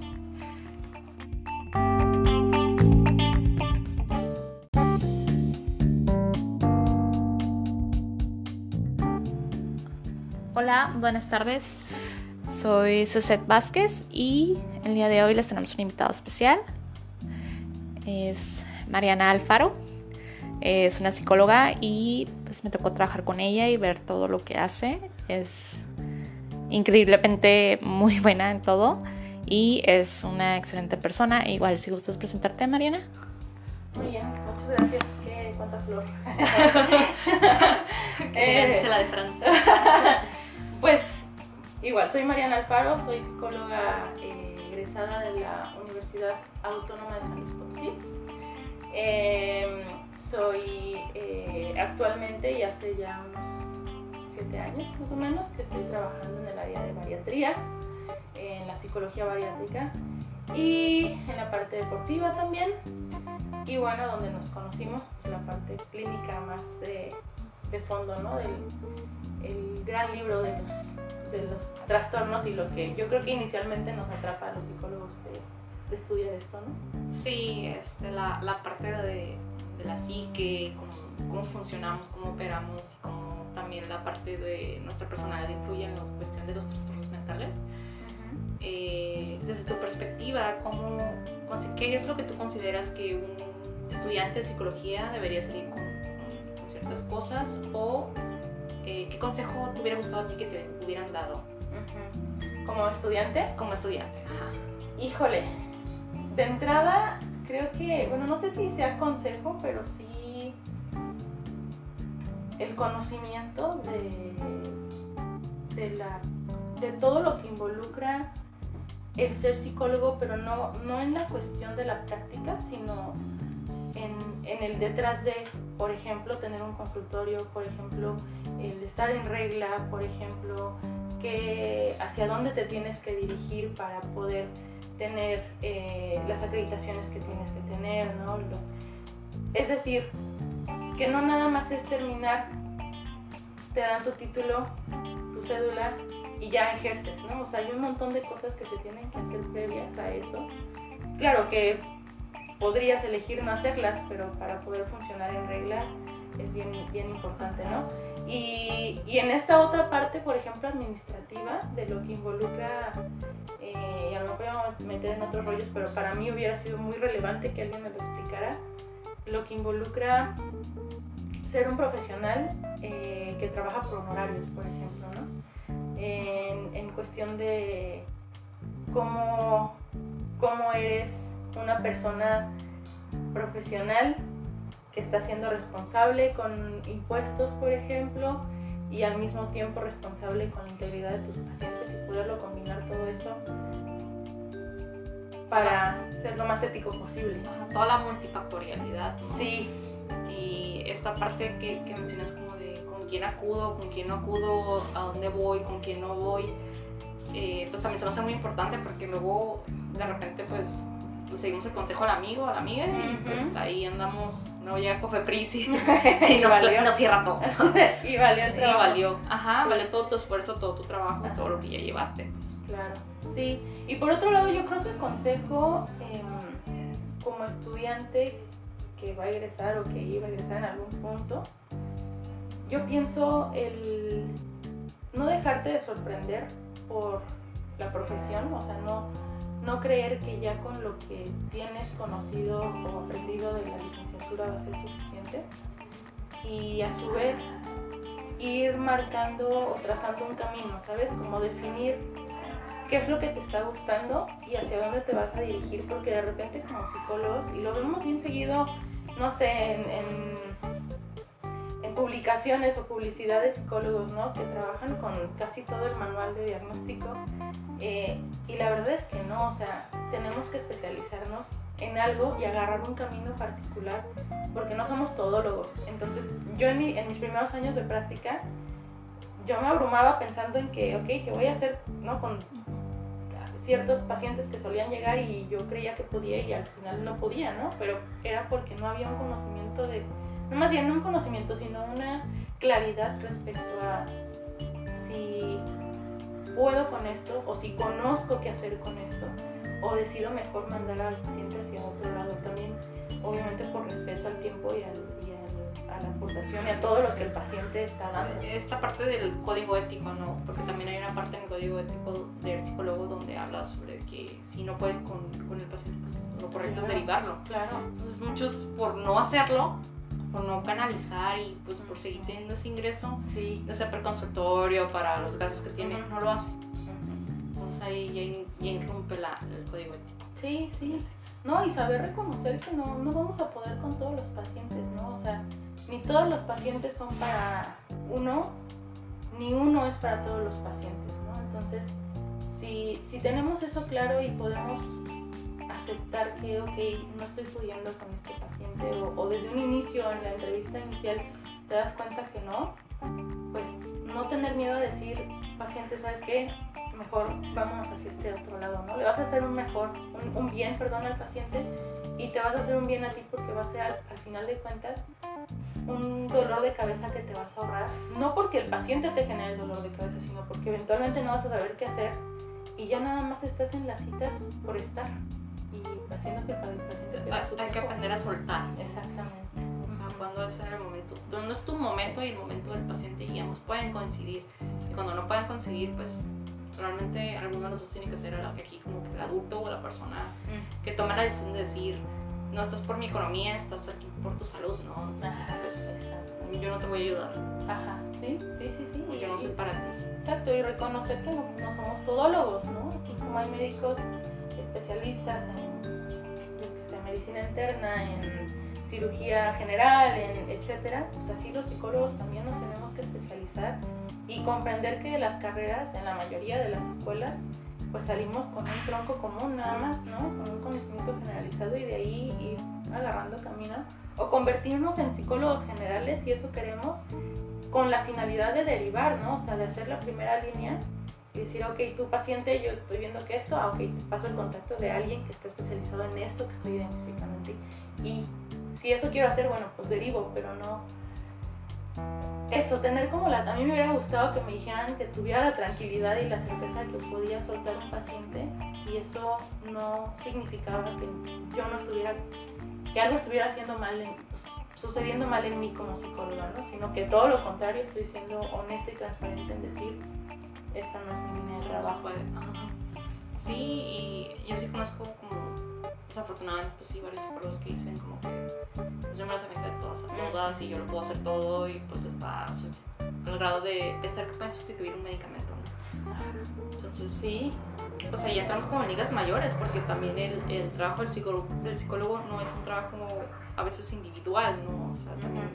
Hola, buenas tardes. Soy Susette Vázquez y el día de hoy les tenemos un invitado especial. Es Mariana Alfaro. Es una psicóloga y pues me tocó trabajar con ella y ver todo lo que hace. Es increíblemente muy buena en todo y es una excelente persona. Igual si gustas presentarte, Mariana. Muy bien, muchas gracias. Qué cuánta flor. Eh, la de Francia. Pues igual, soy Mariana Alfaro, soy psicóloga eh, egresada de la Universidad Autónoma de San Luis Potosí. Eh, soy eh, actualmente y hace ya unos siete años más o menos que estoy trabajando en el área de bariatría, en la psicología bariátrica y en la parte deportiva también. Y bueno, donde nos conocimos, pues, la parte clínica más de, de fondo, ¿no? Del, el gran libro de los, de los trastornos y lo que yo creo que inicialmente nos atrapa a los psicólogos de, de estudiar esto, ¿no? Sí, este, la, la parte de, de la psique, cómo, cómo funcionamos, cómo operamos y cómo también la parte de nuestra personalidad influye en la cuestión de los trastornos mentales. Eh, desde tu perspectiva, ¿cómo, ¿qué es lo que tú consideras que un estudiante de psicología debería salir con, con ciertas cosas? ¿O eh, qué consejo te hubiera gustado a ti que te hubieran dado. Como estudiante, como estudiante. Ajá. híjole, de entrada creo que, bueno, no sé si sea consejo, pero sí el conocimiento de, de, la, de todo lo que involucra el ser psicólogo, pero no, no en la cuestión de la práctica, sino en, en el detrás de, por ejemplo, tener un consultorio, por ejemplo, el estar en regla, por ejemplo, que hacia dónde te tienes que dirigir para poder tener eh, las acreditaciones que tienes que tener, ¿no? Es decir, que no nada más es terminar, te dan tu título, tu cédula y ya ejerces, ¿no? O sea, hay un montón de cosas que se tienen que hacer previas a eso. Claro que podrías elegir no hacerlas, pero para poder funcionar en regla es bien, bien importante, ¿no? Y, en esta otra parte, por ejemplo, administrativa, de lo que involucra, eh, y a lo mejor me voy a meter en otros rollos, pero para mí hubiera sido muy relevante que alguien me lo explicara, lo que involucra ser un profesional eh, que trabaja por honorarios, por ejemplo, ¿no? En, en cuestión de cómo, cómo eres una persona profesional que está siendo responsable con impuestos, por ejemplo, y al mismo tiempo responsable con la integridad de tus pacientes y poderlo combinar todo eso para ser lo más ético posible. Ajá, Toda la multifactorialidad. ¿no? Sí, Y esta parte que, que mencionas como de con quién acudo, con quién no acudo, a dónde voy, con quién no voy, eh, pues también se me hace muy importante porque luego de repente pues, pues, seguimos el consejo al amigo, a la amiga y pues ahí andamos, no llega Cofepris y, y y nos, valió. nos cierra todo. y valió el Y trabajo. valió, ajá, Sí. valió todo tu esfuerzo, todo tu trabajo, Ajá. todo lo que ya llevaste. Claro, sí. Y por otro lado, yo creo que el consejo em, como estudiante que va a egresar o que iba a egresar en algún punto, yo pienso el no dejarte de sorprender por la profesión, o sea, no, no creer que ya con lo que tienes conocido o aprendido de la licenciatura va a ser suficiente y a su vez ir marcando o trazando un camino, ¿sabes? Como definir qué es lo que te está gustando y hacia dónde te vas a dirigir, porque de repente como psicólogos, y lo vemos bien seguido, no sé, en, publicaciones o publicidad de psicólogos, ¿no? Que trabajan con casi todo el manual de diagnóstico, eh, y la verdad es que no, o sea, tenemos que especializarnos en algo y agarrar un camino particular, porque no somos todólogos. Entonces, yo en, mi- en mis primeros años de práctica, yo me abrumaba pensando en que, ok, ¿qué voy a hacer ¿no? con ciertos pacientes que solían llegar y yo creía que podía y al final no podía, ¿no? Pero era porque no había un conocimiento de, no más bien no un conocimiento, sino una claridad respecto a si puedo con esto o si conozco qué hacer con esto o decido mejor mandar al paciente hacia otro lado también, obviamente por respeto al tiempo y, al, y al- a la aportación y a todo lo que el paciente está dando. Esta parte del código ético, ¿no? Porque también hay una parte en el código ético del psicólogo donde habla sobre que si no puedes con, con el paciente, pues lo correcto es derivarlo. Claro. Entonces muchos por no hacerlo, por no canalizar y pues por seguir teniendo ese ingreso, Sí. ya sea para el consultorio, para los gastos que tiene, no lo hace. Entonces ahí ya, ya irrumpe la, el código ético. Sí, sí. No, y saber reconocer que no, no vamos a poder con todos los pacientes, ¿no? O sea, ni todos los pacientes son para uno, ni uno es para todos los pacientes, ¿no? Entonces, si, si tenemos eso claro y podemos aceptar que, ok, no estoy pudiendo con este paciente, o, desde un inicio, en la entrevista inicial, te das cuenta que no, pues no tener miedo a decir, paciente, ¿sabes qué? Mejor vámonos hacia este otro lado, ¿no? Le vas a hacer un mejor, un bien, perdón, al paciente y te vas a hacer un bien a ti porque va a ser al, al final de cuentas un dolor de cabeza que te vas a ahorrar. No porque el paciente te genere el dolor de cabeza, sino porque eventualmente no vas a saber qué hacer y ya nada más estás en las citas por estar y que para el paciente Hay, hay que aprender a soltar. Exactamente. O sea, cuando es el momento, cuando es tu momento y el momento del paciente y ambos pueden coincidir. Y cuando no pueden coincidir, pues realmente alguno de los dos tiene que ser aquí como que el adulto o la persona Mm. que toma la decisión de decir, no estás por mi economía, estás aquí por tu salud, ¿no? Entonces, Ajá, pues yo no te voy a ayudar, Ajá, sí, sí, sí, sí. o yo no Y- soy para ti. Exacto, y reconocer que no, no somos todólogos, ¿no? Aquí como hay médicos especialistas en, medicina interna, en cirugía general, en etcétera, pues así los psicólogos también nos tenemos que especializar y comprender que las carreras en la mayoría de las escuelas pues salimos con un tronco común nada más, ¿no? Con un conocimiento generalizado y de ahí ir agarrando camino o convertirnos en psicólogos generales si eso queremos con la finalidad de derivar, ¿no? O sea, de hacer la primera línea decir, ok, tu paciente, yo estoy viendo que esto, ah, ok, te paso el contacto de alguien que esté especializado en esto que estoy identificando en ti. Y si eso quiero hacer, bueno, pues derivo, pero no... Eso, tener como la... A mí me hubiera gustado que me dijeran que tuviera la tranquilidad y la certeza que podía soltar un paciente y eso no significaba que yo no estuviera... que algo estuviera haciendo mal, en, pues, sucediendo mal en mí como psicóloga, ¿no? Sino que todo lo contrario, estoy siendo honesta y transparente en decir, esta no es mi línea de trabajo. puede. Ajá. Sí, y yo sí conozco como, desafortunadamente, pues sí, varios psicólogos que dicen como que pues yo me las aventé todas a todas y yo lo puedo hacer todo y pues está al grado de pensar que pueden sustituir un medicamento, ¿no? Entonces, Sí, pues ahí entramos como en ligas mayores porque también el, el trabajo del psicólogo, del psicólogo no es un trabajo a veces individual, ¿no? O sea, también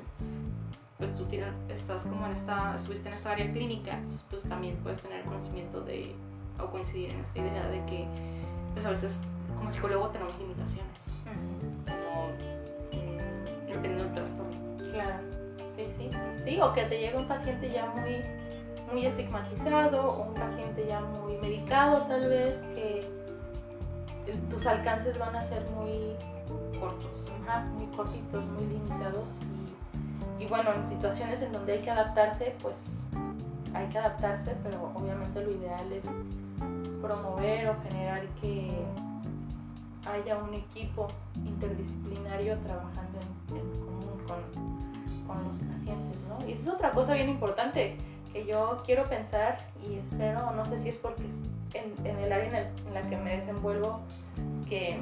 pues tú tienes, estás como en esta, estuviste en esta área clínica, entonces, pues también puedes tener conocimiento de, o coincidir en esta idea de que pues a veces como psicólogo tenemos limitaciones, como mm, dependiendo del trastorno. Claro, sí, sí. Sí, o que te llega un paciente ya muy, muy estigmatizado o un paciente ya muy medicado tal vez, que tus alcances van a ser muy, Cortos. ajá, muy cortitos, muy limitados y, bueno, en situaciones en donde hay que adaptarse, pues hay que adaptarse, pero obviamente lo ideal es promover o generar que haya un equipo interdisciplinario trabajando en, común con, con los pacientes, ¿no? Y esa es otra cosa bien importante que yo quiero pensar y espero, no sé si es porque en, en el área en, el- la que me desenvuelvo, que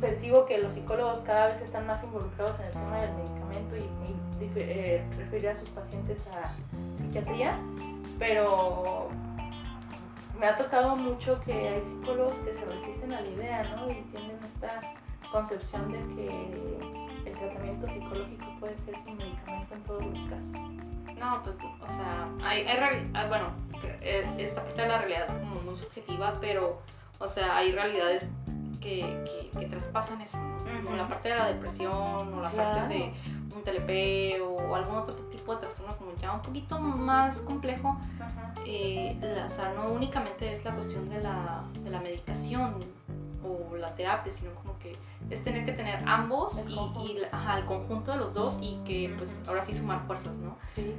percibo que los psicólogos cada vez están más involucrados en el tema del medicamento y, y eh, a sus pacientes a psiquiatría, pero me ha tocado mucho que hay psicólogos que se resisten a la idea, ¿no? Y tienen esta concepción de que el tratamiento psicológico puede ser sin medicamento en todos los casos. No, pues, o sea, hay, hay ah, bueno, eh, esta parte de la realidad es como muy subjetiva, pero, o sea, hay realidades que, que, que traspasan eso, ¿no? Como la parte de la depresión o la Claro. parte de un TLP o algún otro tipo de trastorno como ya un poquito más complejo, eh, la- o sea, no únicamente es la cuestión de la, de la medicación o la terapia, sino como que es tener que tener ambos El y, y ajá, el conjunto de los dos y que pues ahora sí sumar fuerzas, ¿no? Sí.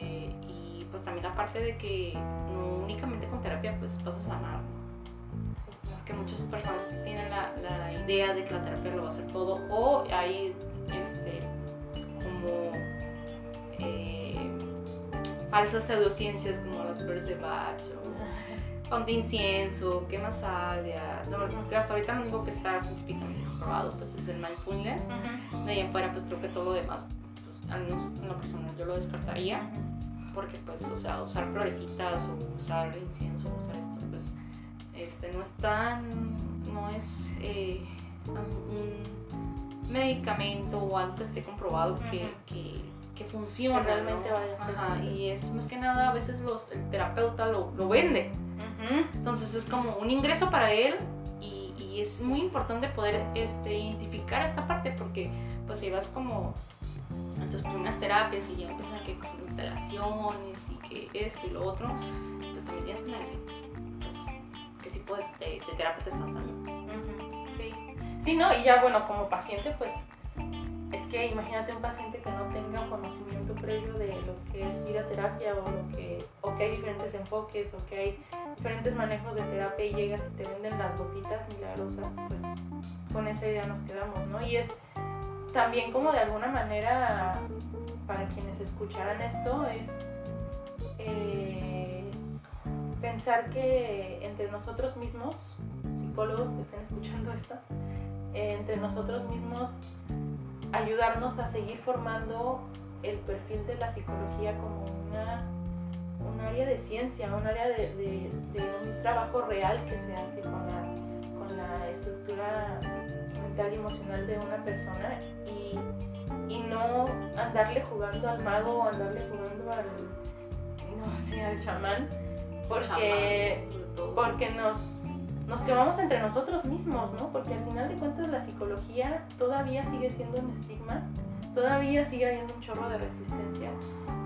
Eh, y pues también la parte de que no únicamente con terapia pues vas a sanar, ¿no? Porque muchas personas tienen la, la idea de que la terapia lo va a hacer todo o hay este, como eh, falsas pseudociencias como las flores de Bach o pan de incienso, quema salvia. Que hasta ahorita lo único que está científicamente comprobado pues es el mindfulness. De ahí en fuera pues creo que todo lo demás, pues, al menos en lo personal yo lo descartaría porque pues, o sea, usar florecitas o usar incienso, usar esto, pues, este, no es tan, no es eh, un medicamento o algo que esté comprobado que, que, que funciona, Que realmente ¿no? vaya a ser Ajá, y es más que nada a veces los, el terapeuta lo, lo vende, entonces es como un ingreso para él y, y es muy importante poder este, identificar esta parte porque pues si vas como en tus primeras terapias y ya empiezan que con instalaciones y que esto y lo otro, pues también tienes que analizar pues, qué tipo de, de- de terapia te están dando. Sí. sí, ¿no? Y ya bueno, como paciente, pues es imagínate un paciente que no tenga conocimiento previo de lo que es ir a terapia o, lo que, o que hay diferentes enfoques o que hay diferentes manejos de terapia y llegas y te venden las gotitas milagrosas, pues con esa idea nos quedamos, ¿no? Y es también como de alguna manera, para quienes escucharan esto, es eh, pensar que entre nosotros mismos, psicólogos que estén escuchando esto, eh, entre nosotros mismos ayudarnos a seguir formando el perfil de la psicología como una un área de ciencia, un área de, de- de un trabajo real que se hace con la, con la estructura mental y emocional de una persona. Y, y no andarle jugando al mago o andarle jugando al, no sé, al chamán, porque, Chamán, porque nos, nos quemamos entre nosotros mismos, ¿no? Porque al final de cuentas la psicología todavía sigue siendo un estigma, todavía sigue habiendo un chorro de resistencia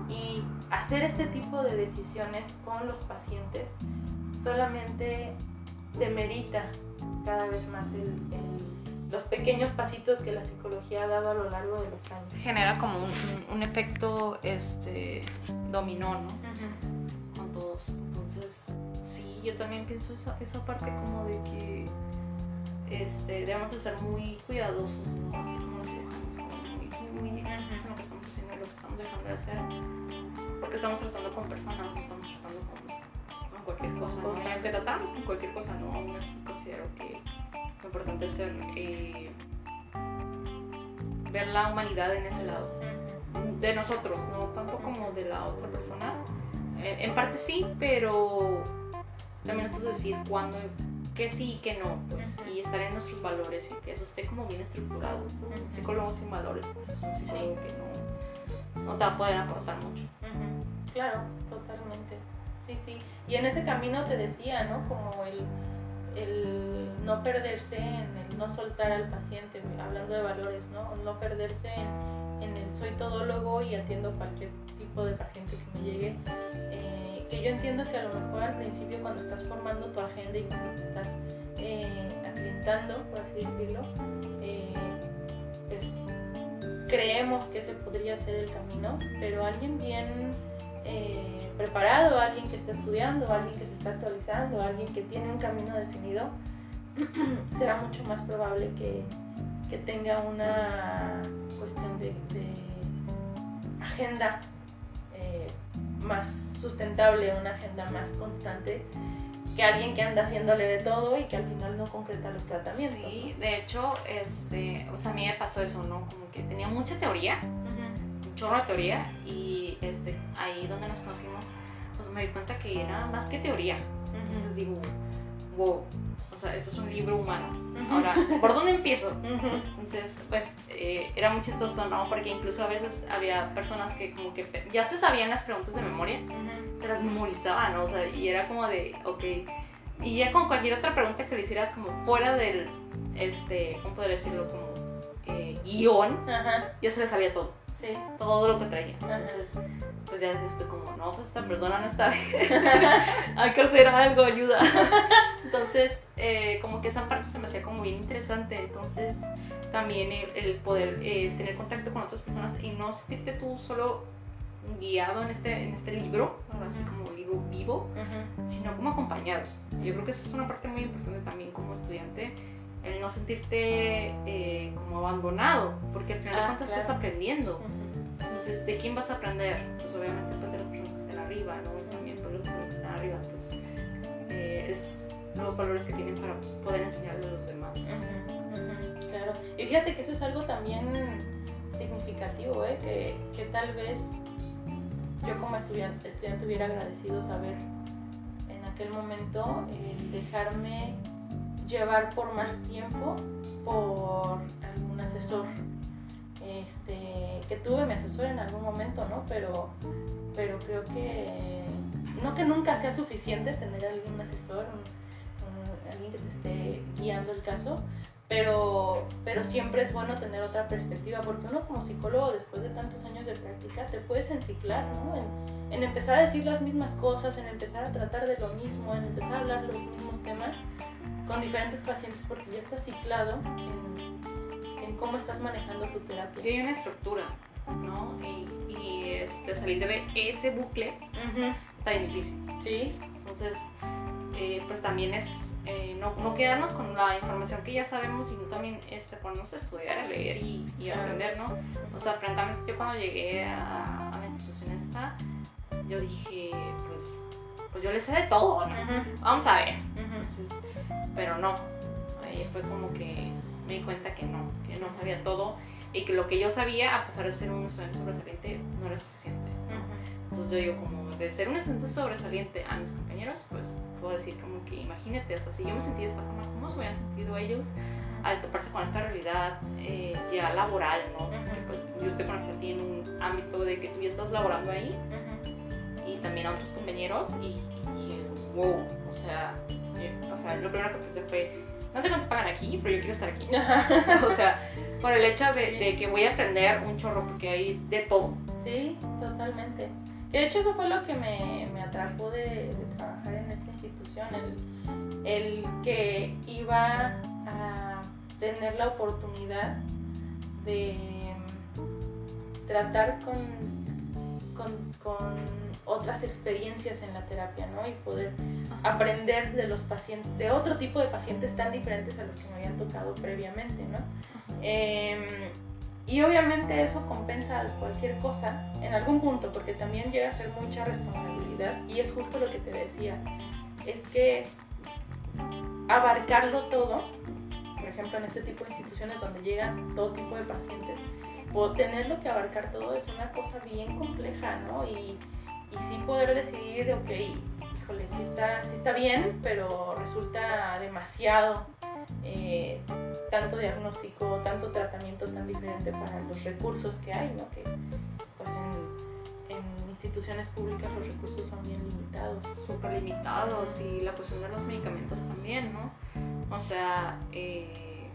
y hacer este tipo de decisiones con los pacientes solamente demerita cada vez más el- el- los pequeños pasitos que la psicología ha dado a lo largo de los años. genera como un, un- un efecto este dominó, ¿no? Con todos. Yo también pienso esa, esa parte como de que este, debemos de ser muy cuidadosos, ¿no? Así como como muy, muy exactos en lo que estamos haciendo y lo que estamos dejando de hacer. Porque estamos tratando con personas, no estamos tratando con, con cualquier cosa, ¿no? Y aunque tratamos con cualquier cosa, ¿no? Aún así considero que lo importante es ser, eh, ver la humanidad en ese lado de nosotros, no tanto como de la otra persona. En, en parte sí, pero también esto es decir cuándo, que sí y que no, pues, y estar en nuestros valores y que eso esté como bien estructurado. Un psicólogo sin valores, pues es un psicólogo que no, no te va a poder aportar mucho. Claro, totalmente. Sí, sí. Y en ese camino te decía, ¿no? Como el, el no perderse en el no soltar al paciente, hablando de valores, ¿no? No perderse en, en el soy todólogo y atiendo cualquier tipo de paciente que me llegue. Eh, que yo entiendo que a lo mejor al principio cuando estás formando tu agenda y cuando te estás eh, por así decirlo, pues, creemos que ese podría ser el camino, pero alguien bien eh, preparado, alguien que está estudiando, alguien que se está actualizando, alguien que tiene un camino definido, será mucho más probable que, que tenga una cuestión de, de agenda eh, más sustentable, una agenda más constante que alguien que anda haciéndole de todo y que al final no concreta los tratamientos. Sí, de hecho, este, o sea, a mí me pasó eso, ¿no? Como que tenía mucha teoría, un chorro de teoría, y este, ahí donde nos conocimos, pues me di cuenta que era más que teoría. Entonces digo, wow, sea, esto es un libro humano. Ahora, ¿por dónde empiezo? Entonces, pues eh, era muy chistoso, ¿no? Porque incluso a veces había personas que como que ya se sabían las preguntas de memoria, se las memorizaban, ¿no? O sea, y era como de, ok. Y ya con cualquier otra pregunta que le hicieras como fuera del, este, ¿cómo podría decirlo? Como eh, guion, Ajá, ya se le salía todo, sí. todo lo que traía. Entonces, pues ya dices tú como, no, pues esta persona no está bien, hay que hacer algo, ayuda. Entonces, eh, como que esa parte se me hacía como bien interesante. Entonces, también el, el poder eh, tener contacto con otras personas y no sentirte tú solo guiado en este, en este libro, así como un libro vivo, sino como acompañado. Yo creo que esa es una parte muy importante también como estudiante, el no sentirte eh, como abandonado, porque al final de Ah, cuentas estás aprendiendo. Entonces, ¿de quién vas a aprender? Pues obviamente pues de las personas que estén arriba, ¿no? Y también pues los que están arriba, pues eh, es los valores que tienen para poder enseñarle a los demás. Claro. Y fíjate que eso es algo también significativo, ¿eh? que, que tal vez yo como estudiante, estudiante hubiera agradecido saber en aquel momento el dejarme llevar por más tiempo por algún asesor. Este, que tuve mi asesor en algún momento, ¿no? Pero, pero creo que no que nunca sea suficiente tener algún asesor, alguien que te esté guiando el caso, pero, pero siempre es bueno tener otra perspectiva, porque uno como psicólogo, después de tantos años de práctica, te puedes enciclar, ¿no? En, en empezar a decir las mismas cosas, en empezar a tratar de lo mismo, en empezar a hablar los mismos temas con diferentes pacientes, porque ya estás ciclado en, en cómo estás manejando tu Y terapia. hay una estructura, ¿no? Y, y este, salir de ese bucle Ujú, está bien difícil. Sí, Entonces, eh, pues también es eh, no, no quedarnos con la información que ya sabemos, sino también este, ponernos a estudiar, a leer y, y a aprender, ¿no? O sea, francamente, yo cuando llegué a, a la institución esta, yo dije, pues, pues yo le sé de todo, ¿no? Ujú, Vamos a ver. ujú. Entonces, pero no, ahí fue como que me di cuenta que no, que no sabía todo y que lo que yo sabía, a pesar de ser un estudiante sobresaliente, no era suficiente. Entonces yo digo, como de ser un estudiante sobresaliente a mis compañeros, pues puedo decir como que imagínate, o sea, si yo me sentí de esta forma, ¿cómo se hubieran sentido ellos al toparse con esta realidad eh, ya laboral, ¿no? Que pues yo te conocí a ti en un ámbito de que tú ya estás laborando ahí y también a otros compañeros y, y wow, o sea, yo- o sea, lo primero que pensé fue, no sé cuánto pagan aquí, pero yo quiero estar aquí. o sea, por el hecho de, de que voy a aprender un chorro porque hay de todo. Sí, totalmente. Y de hecho eso fue lo que me, me atrajo de, de trabajar en esta institución, el, el que iba a tener la oportunidad de mm, tratar con, con, con otras experiencias en la terapia, ¿no? Y poder aprender de los pacientes, de otro tipo de pacientes tan diferentes a los que me habían tocado previamente, ¿no? Em, y obviamente eso compensa cualquier cosa en algún punto, porque también llega a ser mucha responsabilidad. Y es justo lo que te decía, es que abarcarlo todo, por ejemplo en este tipo de instituciones donde llegan todo tipo de pacientes, o tenerlo que abarcar todo es una cosa bien compleja, ¿no? Y, y sí poder decidir, ok, híjole, sí está, sí está bien, pero resulta demasiado eh, tanto diagnóstico, tanto tratamiento tan diferente para los recursos que hay, ¿no? Que pues en, instituciones públicas los recursos son bien limitados. súper limitados y la cuestión de los medicamentos también, ¿no? O sea, eh,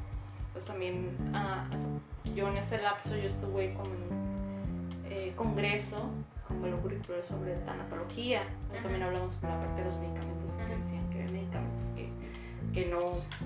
pues también ah, yo en ese lapso yo estuve con un eh, congreso con valor curricular sobre tanatología, donde también hablamos sobre la parte de los medicamentos que decían que había medicamentos que, que no,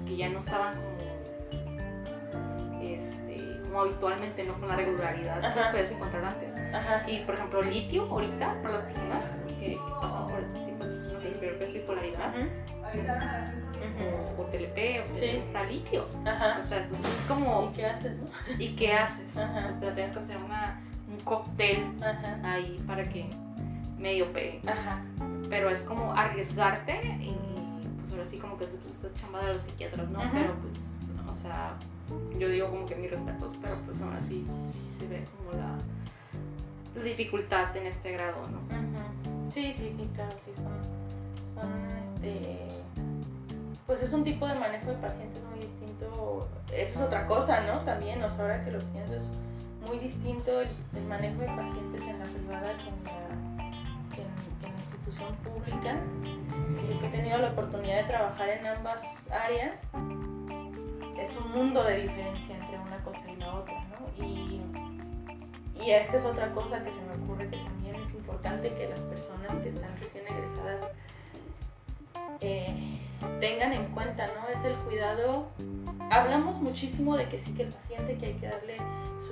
que ya no estaban como este, como habitualmente, no con la regularidad que los Ajá. puedes encontrar antes. Ajá. Y por ejemplo, litio, ahorita, para las personas que, que pasan por este tipo de trastorno que creo que es bipolaridad, Ujú. o, o TLP, o sea, Sí. está litio. Ajá. O sea, entonces es ¿Y como, qué haces, no? ¿y qué haces? Ajá. O sea, tienes que hacer una, un cóctel Ajá. ahí para que medio pegue. Ajá. Pero es como arriesgarte y, pues ahora sí como que es pues, esta chamba de los psiquiatras, ¿no? Ajá. Pero pues, o sea, yo digo como que mis respetos, pero pues aún así sí se ve como la, la dificultad en este grado, ¿no? Sí, sí, sí, claro, sí, son, son, este, pues es un tipo de manejo de pacientes muy distinto, eso es otra cosa, ¿no? También, o sea, ahora que lo pienso, es muy distinto el, manejo de pacientes en la privada que en la, que en, institución pública. Yo que he tenido la oportunidad de trabajar en ambas áreas, es un mundo de diferencia entre una cosa y la otra, ¿no? Y, y esta es otra cosa que se me ocurre que también es importante que las personas que están recién egresadas eh, tengan en cuenta, ¿no? Es el cuidado. Hablamos muchísimo de que sí que el paciente, que hay que darle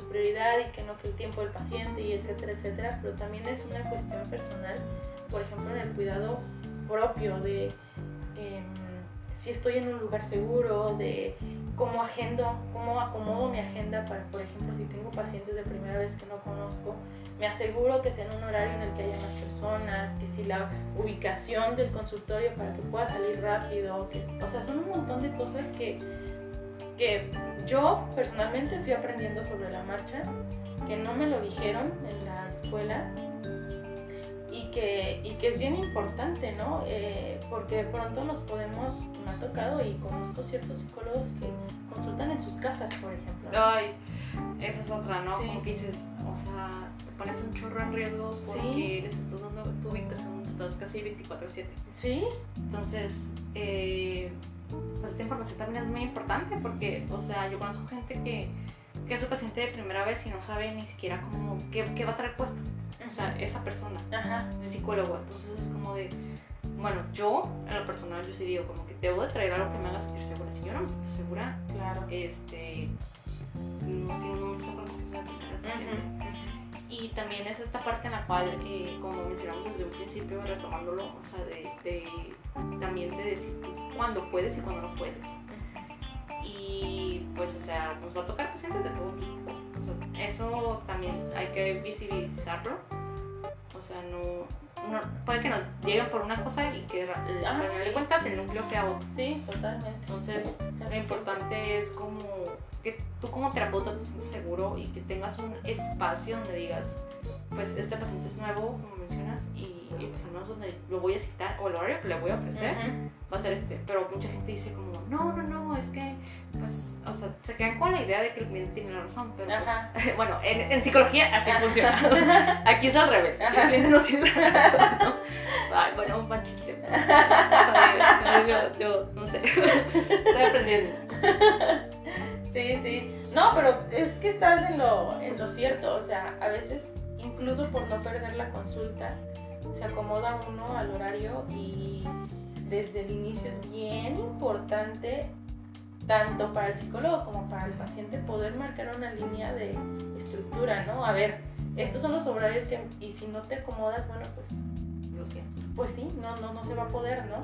prioridad y que no que el tiempo del paciente y etcétera, etcétera, pero también es una cuestión personal, por ejemplo, en el cuidado propio de em, si estoy en un lugar seguro, de cómo agendo, cómo acomodo mi agenda para, por ejemplo, si tengo pacientes de primera vez que no conozco, me aseguro que sea en un horario en el que haya más personas, que si la ubicación del consultorio para que pueda salir rápido, que, o sea, son un montón de cosas que, que yo personalmente fui aprendiendo sobre la marcha, que no me lo dijeron en la escuela y que, y que es bien importante, ¿no? Eh, porque de pronto nos podemos, me ha tocado y conozco ciertos psicólogos que consultan en sus casas, por ejemplo. Ay, esa es otra, ¿no? Sí. Como que dices, o sea, te pones un chorro en riesgo porque Sí. les estás dando tu ubicación, estás casi 24-7. Sí, Entonces, eh, pues esta información también es muy importante porque, o sea, yo conozco gente que, que es su paciente de primera vez y no sabe ni siquiera cómo, qué, qué va a traer puesto. O sea, esa persona, ajá, el psicólogo. Entonces es como de, bueno, yo en lo personal yo sí digo como que debo de traer algo que me haga sentir segura. Si yo no me siento segura, claro. este, no, si no me siento con confianza Y también es esta parte en la cual, eh, como mencionamos desde un principio, retomándolo, o sea, de, también de decir cuándo puedes y cuándo no puedes. Y pues, o sea, nos va a tocar pacientes de todo tipo. O sea, eso también hay que visibilizarlo. O sea, no, no- puede que nos lleguen por una cosa y que al final de cuentas el núcleo sea otro. Sí, totalmente. Entonces, lo importante es como que tú como terapeuta te sientas seguro y que tengas un espacio donde digas, pues este paciente es nuevo, mencionas, y y pues al menos donde lo voy a citar o el horario que le voy a ofrecer va a ser este. Pero mucha gente dice como, no, no, no, es que, pues, o sea, se quedan con la idea de que el cliente tiene la razón, pero pues, bueno, en, en, psicología así funciona. Aquí es al revés, el cliente no tiene la razón, ¿no? Ay, bueno, un buen chiste. Yo, yo, no sé, estoy aprendiendo. Sí, sí. No, pero es que estás en lo, en lo cierto, o sea, a veces incluso por no perder la consulta, se acomoda uno al horario y desde el inicio es bien importante, tanto para el psicólogo como para el paciente, poder marcar una línea de estructura, ¿no? A ver, estos son los horarios que, y si no te acomodas, bueno, pues lo siento. Pues sí, no, no, no se va a poder, ¿no?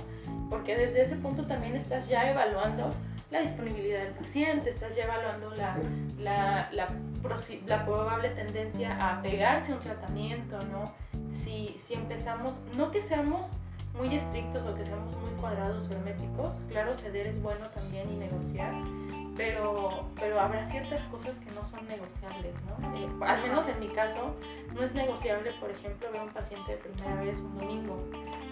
Porque desde ese punto también estás ya evaluando la disponibilidad del paciente, estás ya evaluando la, la, la, la probable tendencia a pegarse a un tratamiento, ¿no? Si, si empezamos, no que seamos muy estrictos o que seamos muy cuadrados o herméticos, claro, ceder es bueno también y negociar, pero, pero habrá ciertas cosas que no son negociables, ¿no? Eh, al menos en mi caso, no es negociable, por ejemplo, ver a un paciente de primera vez un domingo,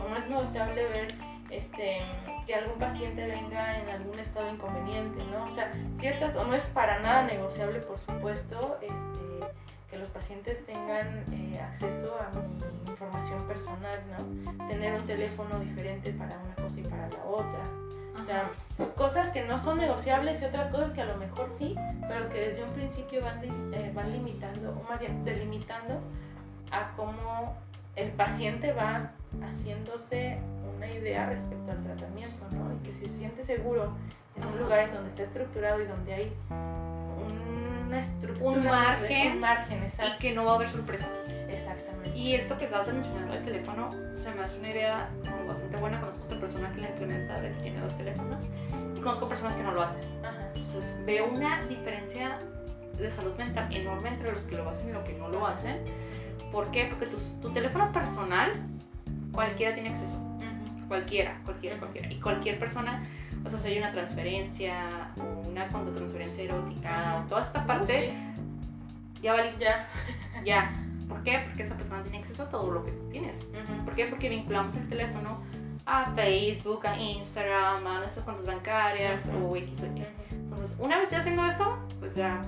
o no es negociable ver este, que algún paciente venga en algún estado inconveniente, ¿no? O sea, ciertas, o no es para nada negociable, por supuesto, este, que los pacientes tengan eh, acceso a mi información personal, ¿no? Tener un teléfono diferente para una cosa y para la otra. O sea, cosas que no son negociables y otras cosas que a lo mejor sí, pero que desde un principio van, eh, van limitando, o más bien delimitando a cómo el paciente va haciéndose una idea respecto al tratamiento, ¿no? Y que si se siente seguro en un lugar en donde está estructurado y donde hay una estructura, un margen, un margen exacto. y que no va a haber sorpresa. Exactamente. Y esto que acabas de mencionar del teléfono, se me hace una idea como bastante buena. Conozco otra persona que la implementa, que tiene dos teléfonos, y conozco personas que no lo hacen. Ajá. Entonces veo una diferencia de salud mental enorme entre los que lo hacen y los que no lo hacen. ¿Por qué? Porque tu, tu teléfono personal, cualquiera tiene acceso. Cualquiera, cualquiera, cualquiera. Y cualquier persona, o sea, si hay una transferencia, una transferencia erótica, toda esta parte, ya valiste. Ya. Ya. ¿Por qué? Porque esa persona tiene acceso a todo lo que tú tienes. ¿Por qué? Porque vinculamos el teléfono a Facebook, a Instagram, a nuestras cuentas bancarias o X o Y. Entonces, una vez ya haciendo eso, pues ya.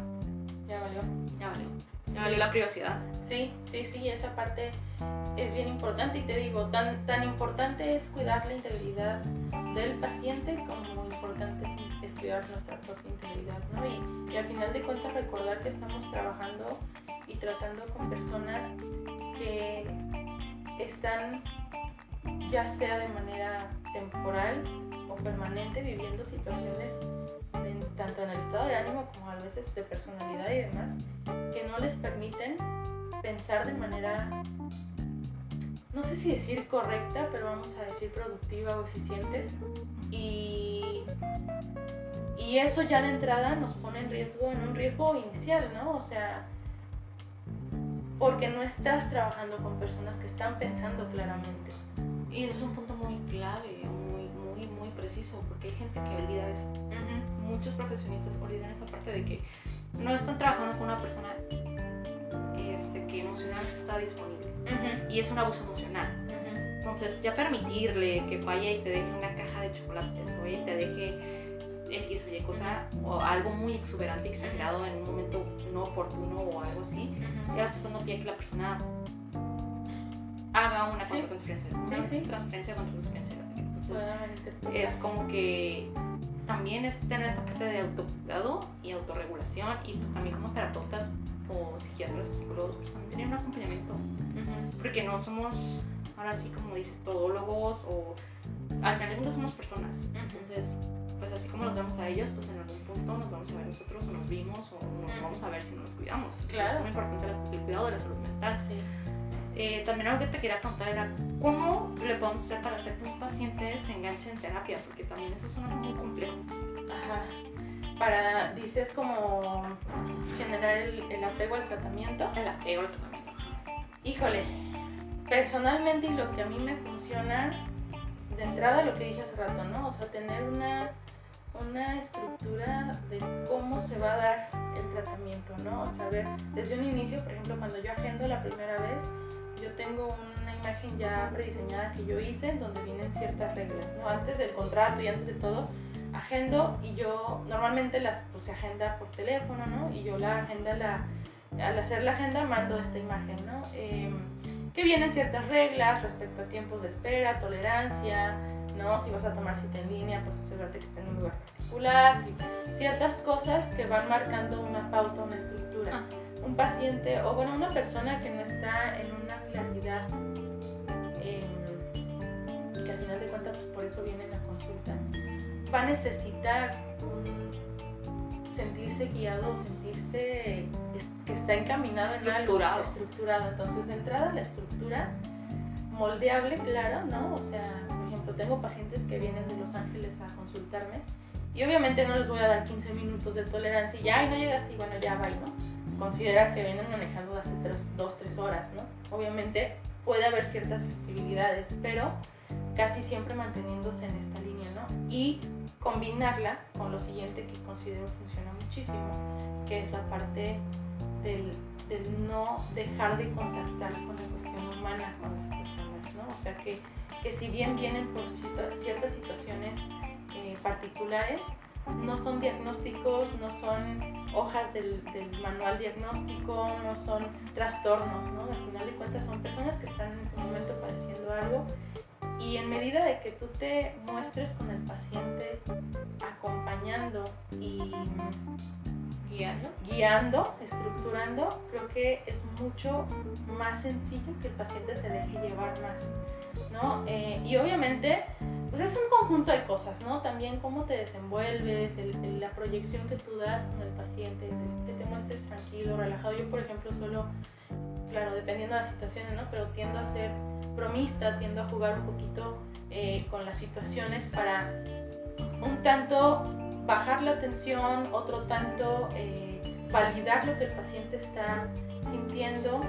Ya valió. Ya valió. Ya valió la privacidad. Sí, sí, sí, esa parte es bien importante y te digo, tan, tan importante es cuidar la integridad del paciente como importante es, cuidar nuestra propia integridad, ¿no? Y, y al final de cuentas recordar que estamos trabajando y tratando con personas que están ya sea de manera temporal o permanente viviendo situaciones tanto en el estado de ánimo como a veces de personalidad y demás que no les permiten pensar de manera no sé si decir correcta pero vamos a decir productiva o eficiente y y eso ya de entrada nos pone en riesgo en un riesgo inicial no o sea porque no estás trabajando con personas que están pensando claramente. Y es un punto muy clave, muy, muy, muy preciso, porque hay gente que olvida eso. Muchos profesionistas olvidan esa parte de que no están trabajando con una persona este, que emocionalmente está disponible. Y es un abuso emocional. Entonces, ya permitirle que vaya y te deje una caja de chocolates o te deje X o Y cosa o algo muy exuberante, exagerado en un momento no oportuno o algo así, ya estás dando pie a que la persona haga una contratransferencia, una sí, sí. transferencia contra transferencia. Entonces, es como que también es tener esta parte de autocuidado y autorregulación y pues también como terapeutas o psiquiatras o psicólogos pues también tener un acompañamiento porque no somos ahora sí como dices todólogos o al final de cuentas somos personas entonces pues así como los vemos a ellos, pues en algún punto nos vamos a ver nosotros o nos vimos o nos vamos a ver si no nos cuidamos. Claro. es muy importante el cuidado de la salud mental. Eh, también algo que te quería preguntar era cómo le podemos hacer para hacer que un paciente se enganche en terapia, porque también eso es muy complejo. Ajá. Para, dices como generar el, el apego al tratamiento. El apego al tratamiento. Híjole, personalmente y lo que a mí me funciona de entrada lo que dije hace rato, ¿no? O sea, tener una una estructura de cómo se va a dar el tratamiento, ¿no? O sea, ver, desde un inicio, por ejemplo, cuando yo agendo la primera vez, yo tengo una imagen ya prediseñada que yo hice, donde vienen ciertas reglas, ¿no? Antes del contrato y antes de todo, agendo y yo normalmente las pues, se agenda por teléfono, ¿no? Y yo la agenda, la, al hacer la agenda mando esta imagen, ¿no? Em, que vienen ciertas reglas respecto a tiempos de espera, tolerancia, ¿no? Si vas a tomar cita en línea, pues asegurarte que esté en un lugar particular, ciertas cosas que van marcando una pauta, una estructura. Un paciente, o bueno, una persona que no está en una claridad, em, que al final de cuentas, pues por eso viene la consulta, va a necesitar sentirse guiado, sentirse que está encaminado en algo estructurado. Entonces, de entrada, la estructura moldeable, claro, ¿no? O sea, por ejemplo, tengo pacientes que vienen de Los Ángeles a consultarme y obviamente no les voy a dar 15 minutos de tolerancia y ya, y no llegas y bueno, ya va, ¿no? Considera que vienen manejando hace 2, 3 horas, ¿no? Obviamente puede haber ciertas flexibilidades, pero casi siempre manteniéndose en esta línea, ¿no? Y combinarla con lo siguiente que considero funciona muchísimo, que es la parte del, no dejar de contactar con la cuestión humana con las personas, ¿no? O sea que, que si bien vienen por ciertas situaciones eh, particulares, no son diagnósticos, no son hojas del, manual diagnóstico, no son trastornos, ¿no? Al final de cuentas son personas que están en ese momento padeciendo algo y en medida de que tú te muestres con el paciente acompañando y guiando, guiando estructurando, creo que es mucho más sencillo que el paciente se deje llevar más, Eh, y obviamente, pues es un conjunto de cosas, ¿no? También cómo te desenvuelves, la proyección que tú das con el paciente, que te muestres tranquilo, relajado. Yo, por ejemplo, solo claro, dependiendo de las situaciones, ¿no? Pero tiendo a ser bromista, tiendo a jugar un poquito eh, con las situaciones para un tanto bajar la tensión, otro tanto eh, validar lo que el paciente está sintiendo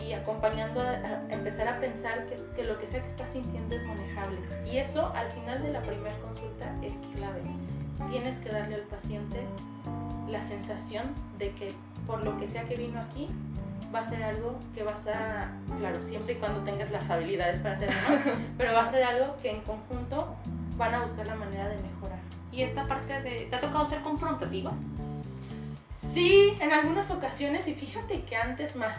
y acompañando a, empezar a pensar que, que, lo que sea que está sintiendo es manejable. Y eso al final de la primera consulta es clave. Tienes que darle al paciente la sensación de que por lo que sea que vino aquí, va a ser algo que vas a, claro, siempre y cuando tengas las habilidades para hacerlo, pero va a ser algo que en conjunto van a buscar la manera de mejorar. ¿Y esta parte de, te ha tocado ser confrontativa? Sí, en algunas ocasiones y fíjate que antes más.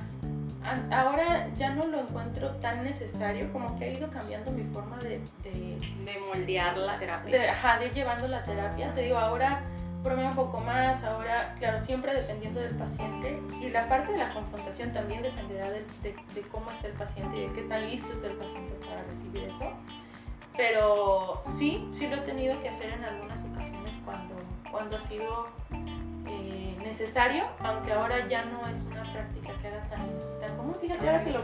Ahora ya no lo encuentro tan necesario, como que ha ido cambiando mi forma de... De, de moldear la terapia. De, ajá, de ir llevando la terapia. Te digo, ahora bromea un poco más, ahora, claro, siempre dependiendo del paciente. Y la parte de la confrontación también dependerá de, de, cómo está el paciente y de qué tan listo está el paciente para recibir eso. Pero sí, sí lo he tenido que hacer en algunas ocasiones cuando, cuando ha sido eh, necesario, aunque ahora ya no es una práctica que haga tan, tan común. Fíjate, ahora que lo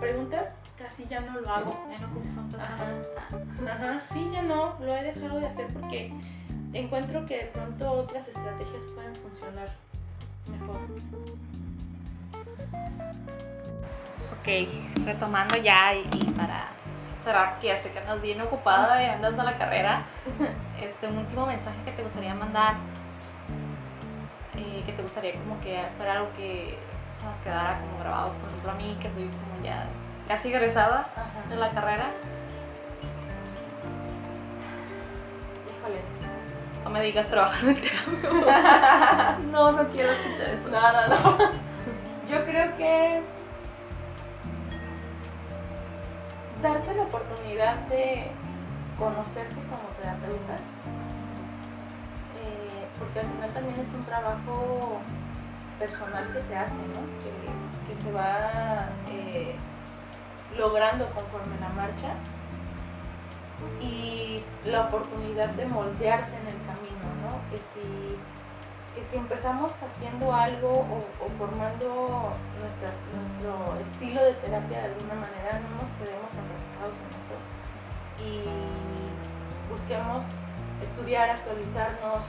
preguntas, casi ya no lo hago. Ya no confrontas Ajá. Ajá, sí, ya no, lo he dejado de hacer porque encuentro que de pronto otras estrategias pueden funcionar mejor. Ok, retomando ya y, para cerrar, que ya sé que andas bien ocupada y andas a la carrera, este, un último mensaje que te gustaría mandar, eh, que te gustaría como que fuera algo que se nos quedara como grabados, por ejemplo a mí que soy como ya casi egresada de la carrera. Híjole, no me digas trabajar en terapia. no, no quiero escuchar eso. No, no, no. Yo creo que darse la oportunidad de conocerse como terapeutas, porque al final también es un trabajo personal que se hace, ¿no? que, se va eh, logrando conforme la marcha y la oportunidad de moldearse en el camino, ¿no? Que si, si empezamos haciendo algo o, formando nuestro estilo de terapia de alguna manera, no nos quedemos enfrascados en eso y busquemos estudiar, actualizarnos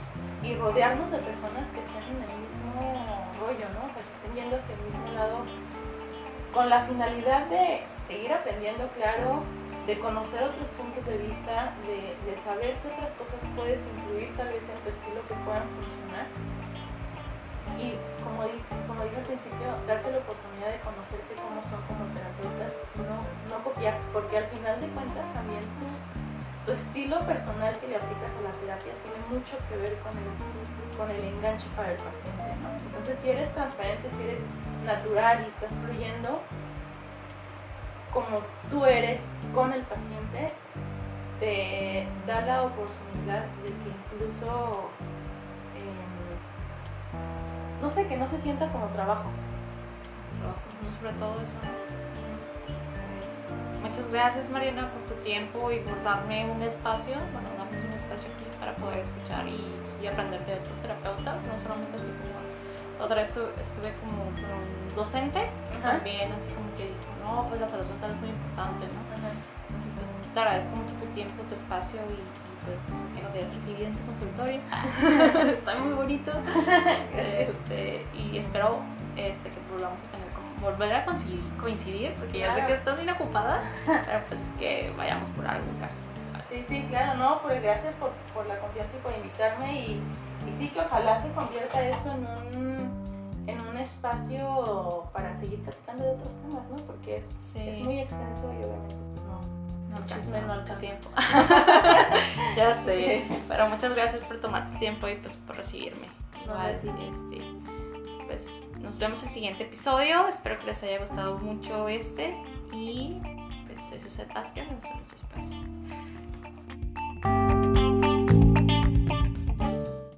y rodearnos de personas que estén en el mismo rollo, ¿no? O sea, que estén yendo hacia el mismo lado con la finalidad de seguir aprendiendo, claro, de conocer otros puntos de vista, de, de, saber qué otras cosas puedes incluir tal vez en tu estilo que puedan funcionar, y como dice, como dije al principio, darse la oportunidad de conocerse cómo son como terapeutas, no, no copiar, porque al final de cuentas también tu, tu estilo personal que le aplicas a la terapia tiene mucho que ver con el, con el enganche para el paciente, ¿no? Entonces si eres transparente, si eres natural y estás fluyendo como tú eres con el paciente, te da la oportunidad de que incluso no sé, que no se sienta como trabajo. sobre todo eso. Muchas gracias Mariana por tu tiempo y por darme un espacio, bueno, darme un espacio aquí para poder escuchar y, y aprender de otros terapeutas, no solamente así como otra vez estuve como con un docente y también así como que dijo, no, pues la salud mental es muy importante, ¿no? Entonces pues te agradezco mucho tu tiempo, tu espacio y, pues que nos hayas recibido en tu consultorio. Está muy bonito. Este, y espero este, que volvamos a tener volver a coincidir, coincidir porque ya sé que estás bien ocupada, pero pues que vayamos por algo caso. Sí, sí, claro, no, pues gracias por, por la confianza y por invitarme y, y, sí que ojalá se convierta esto en un, en un espacio para seguir platicando de otros temas, ¿no? Porque es, es muy extenso y obviamente no alcanza tiempo. ya sé. Pero muchas gracias por tomar tu tiempo y pues por recibirme. Igual, este, pues nos vemos en el siguiente episodio. Espero que les haya gustado mucho este. Y pues soy Suset Vázquez, nos vemos después.